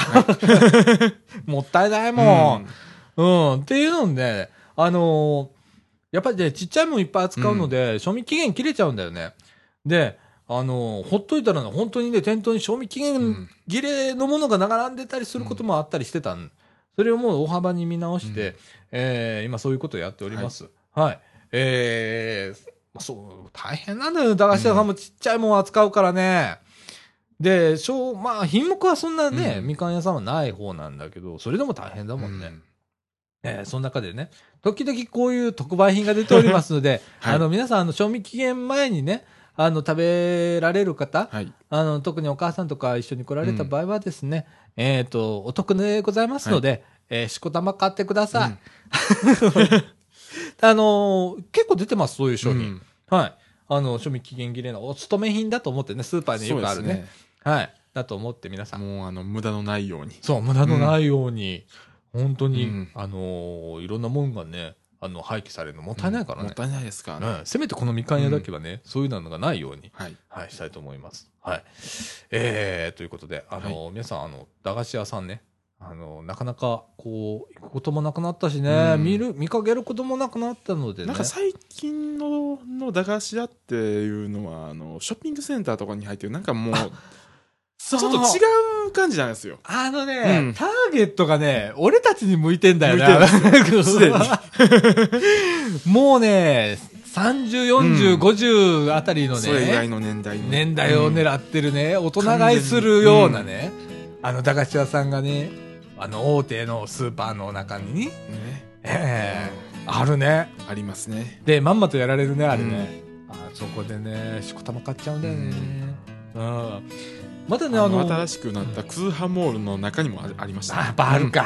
もったいないもん。うん。っていうので、あのーやっぱりね、ちっちゃいもんいっぱい扱うので、賞味期限切れちゃうんだよね。で、あのーほっといたらね、本当にね、店頭に賞味期う限ん切れのものが並んでたりすることもあったりしてたん。それをもう大幅に見直して、うんえー今そういうことをやっております。はい。えーまあそう、大変なんだよ、駄菓子屋さんもちっちゃいもん扱うからね。で、しょう、まあ、品目はそんなね、うんみかん屋さんはない方なんだけど、それでも大変だもんね。えーその中でね、時々こういう特売品が出ておりますので、はいあの、皆さん、あの、賞味期限前にね、あの、食べられる方、はい。あの、特にお母さんとか一緒に来られた場合はですね、えっ、と、お得でございますので、えーしこたま買ってください。あのー結構出てます、そういう商品。はい。あの、賞味期限切れのお勤め品だと思ってね、スーパーによくあるね。そうですはい。だと思って皆さん。もう、あの、無駄のないように。そう、無駄のないように、本当に、うんあのーいろんなもんがね、あの、廃棄されるのもったいないからねもっ。たいないですからね。うんせめてこのみかん屋だけはね、そういうのがないように、はい。はい、したいと思います。はい。えー、ということで、あの、皆さん、あの、駄菓子屋さんね、あの、なかなか、こう、行くこともなくなったしね、うん見る、見かけることもなくなったのでね。なんか最近のの駄菓子屋っていうのは、あの、ショッピングセンターとかに入ってる、なんかもう、ちょっと違う感じなんですよ。あのね、うんターゲットがね、俺たちに向いてんだよね。向い すでに もうね、30、40、50あたりのそれぐらの年代の。年代を狙ってるね、大人買いするようなね、あの駄菓子屋さんがね、あの大手のスーパーの中に、うんね。ええあるね。ありますね。で、まんまとやられるね、あれね。あそこでね、しこたま買っちゃうんだよね。うん。またね、あの、新しくなった通販モールの中にもあありましたね。あ、やっぱあるか。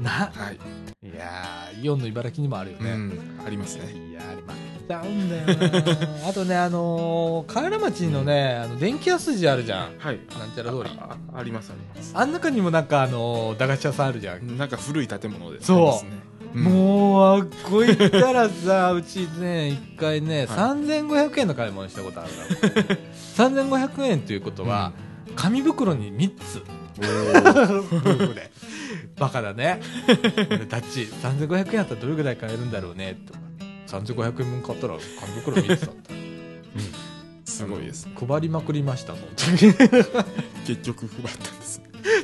なうん。はい。いやー、イオンの茨城にもあるよね。うん。ありますね。いやー、あります。ちゃうんだよな あとね、あのー、河原町のね、あの、電気屋筋あるじゃん。はい。なんちゃら通り。ああありますあります。あん中にもなんかあのー、駄菓子屋さんあるじゃん。なんか古い建物で。すね。うんもう、あっこ行ったらさ、うちね、一回ね、はい3500円の買い物したことあるから。3500円ということは、紙袋に3つ。バカだね。俺たち、3500円あったらどれぐらい買えるんだろうね、とか。3500円分買ったら紙袋3つだった。すごいです。配りまくりました、その時。結局配ったんです。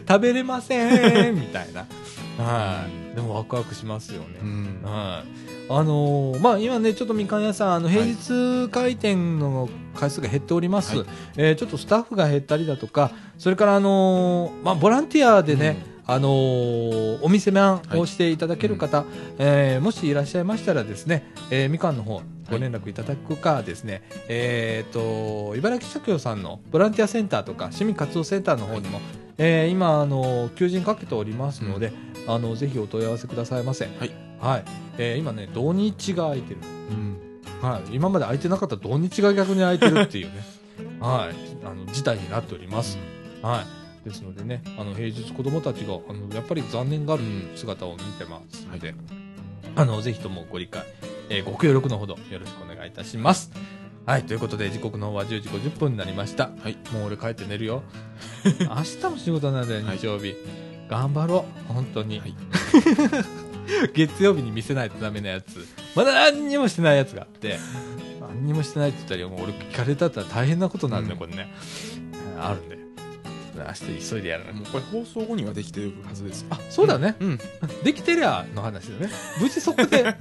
食べれませんみたいな。はい。でもワクワクしますよね。うんはい。あのーまあ、今ね、ちょっとみかん屋さん、あの、平日開店の回数が減っております。はいえーちょっとスタッフが減ったりだとか、それからあのーまあ、ボランティアでね、あのーお店番をしていただける方、えーもしいらっしゃいましたらですね、えーみかんの方、ご連絡いただくかですね、えっ、と、茨城社協さんのボランティアセンターとか、市民活動センターの方にも、えー今、あのー求人かけておりますので、あの、ぜひお問い合わせくださいませ。はい。はい。えー今ね、土日が空いてる。うん。はい、今まで空いてなかった土日が逆に空いてるっていうね、はい、あの事態になっております。はい、ですのでね、あの平日子供たちがあのやっぱり残念がる姿を見てますので、あのぜひともご理解、えーご協力のほどよろしくお願いいたします。はい、ということで時刻の方は10時50分になりました。はいもう俺帰って寝るよ。明日も仕事なんだよ、はい日曜日。頑張ろう、本当に。はい 月曜日に見せないとダメなやつ。まだ何にもしてないやつがあって、何にもしてないって言ったら、もう俺聞かれたったら大変なことになるね、うんこれね。あるんで。明日急いでやるもうこれ放送後にはできてるはずですよあ、そうだね。うんできてりゃの話だね。無事そこで、ね、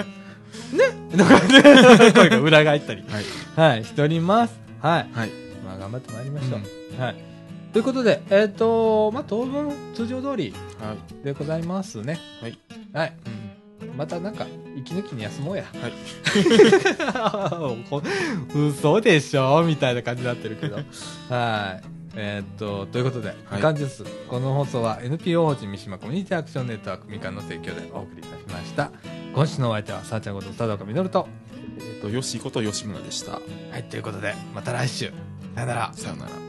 なんかね、声が裏返ったり、はいはい、しております。はい。はいまあ、頑張ってまいりましょう。はい。ということで、えっ、と、まあ、当分、通常通りはいでございますね。はい。はい。うんまたなんか、息抜きに休もうや。はいこ 嘘でしょみたいな感じになってるけど。はい。えーっと、ということで、はいい、感じです。この放送は NPO 法人三島コミュニティアクションネットワークみかんの提供でお送りいたしました。今週のお相手は、さあちゃんこと佐藤かみのると。えっとよしこと吉村でしたはい、ということで、また来週。さよなら。さよなら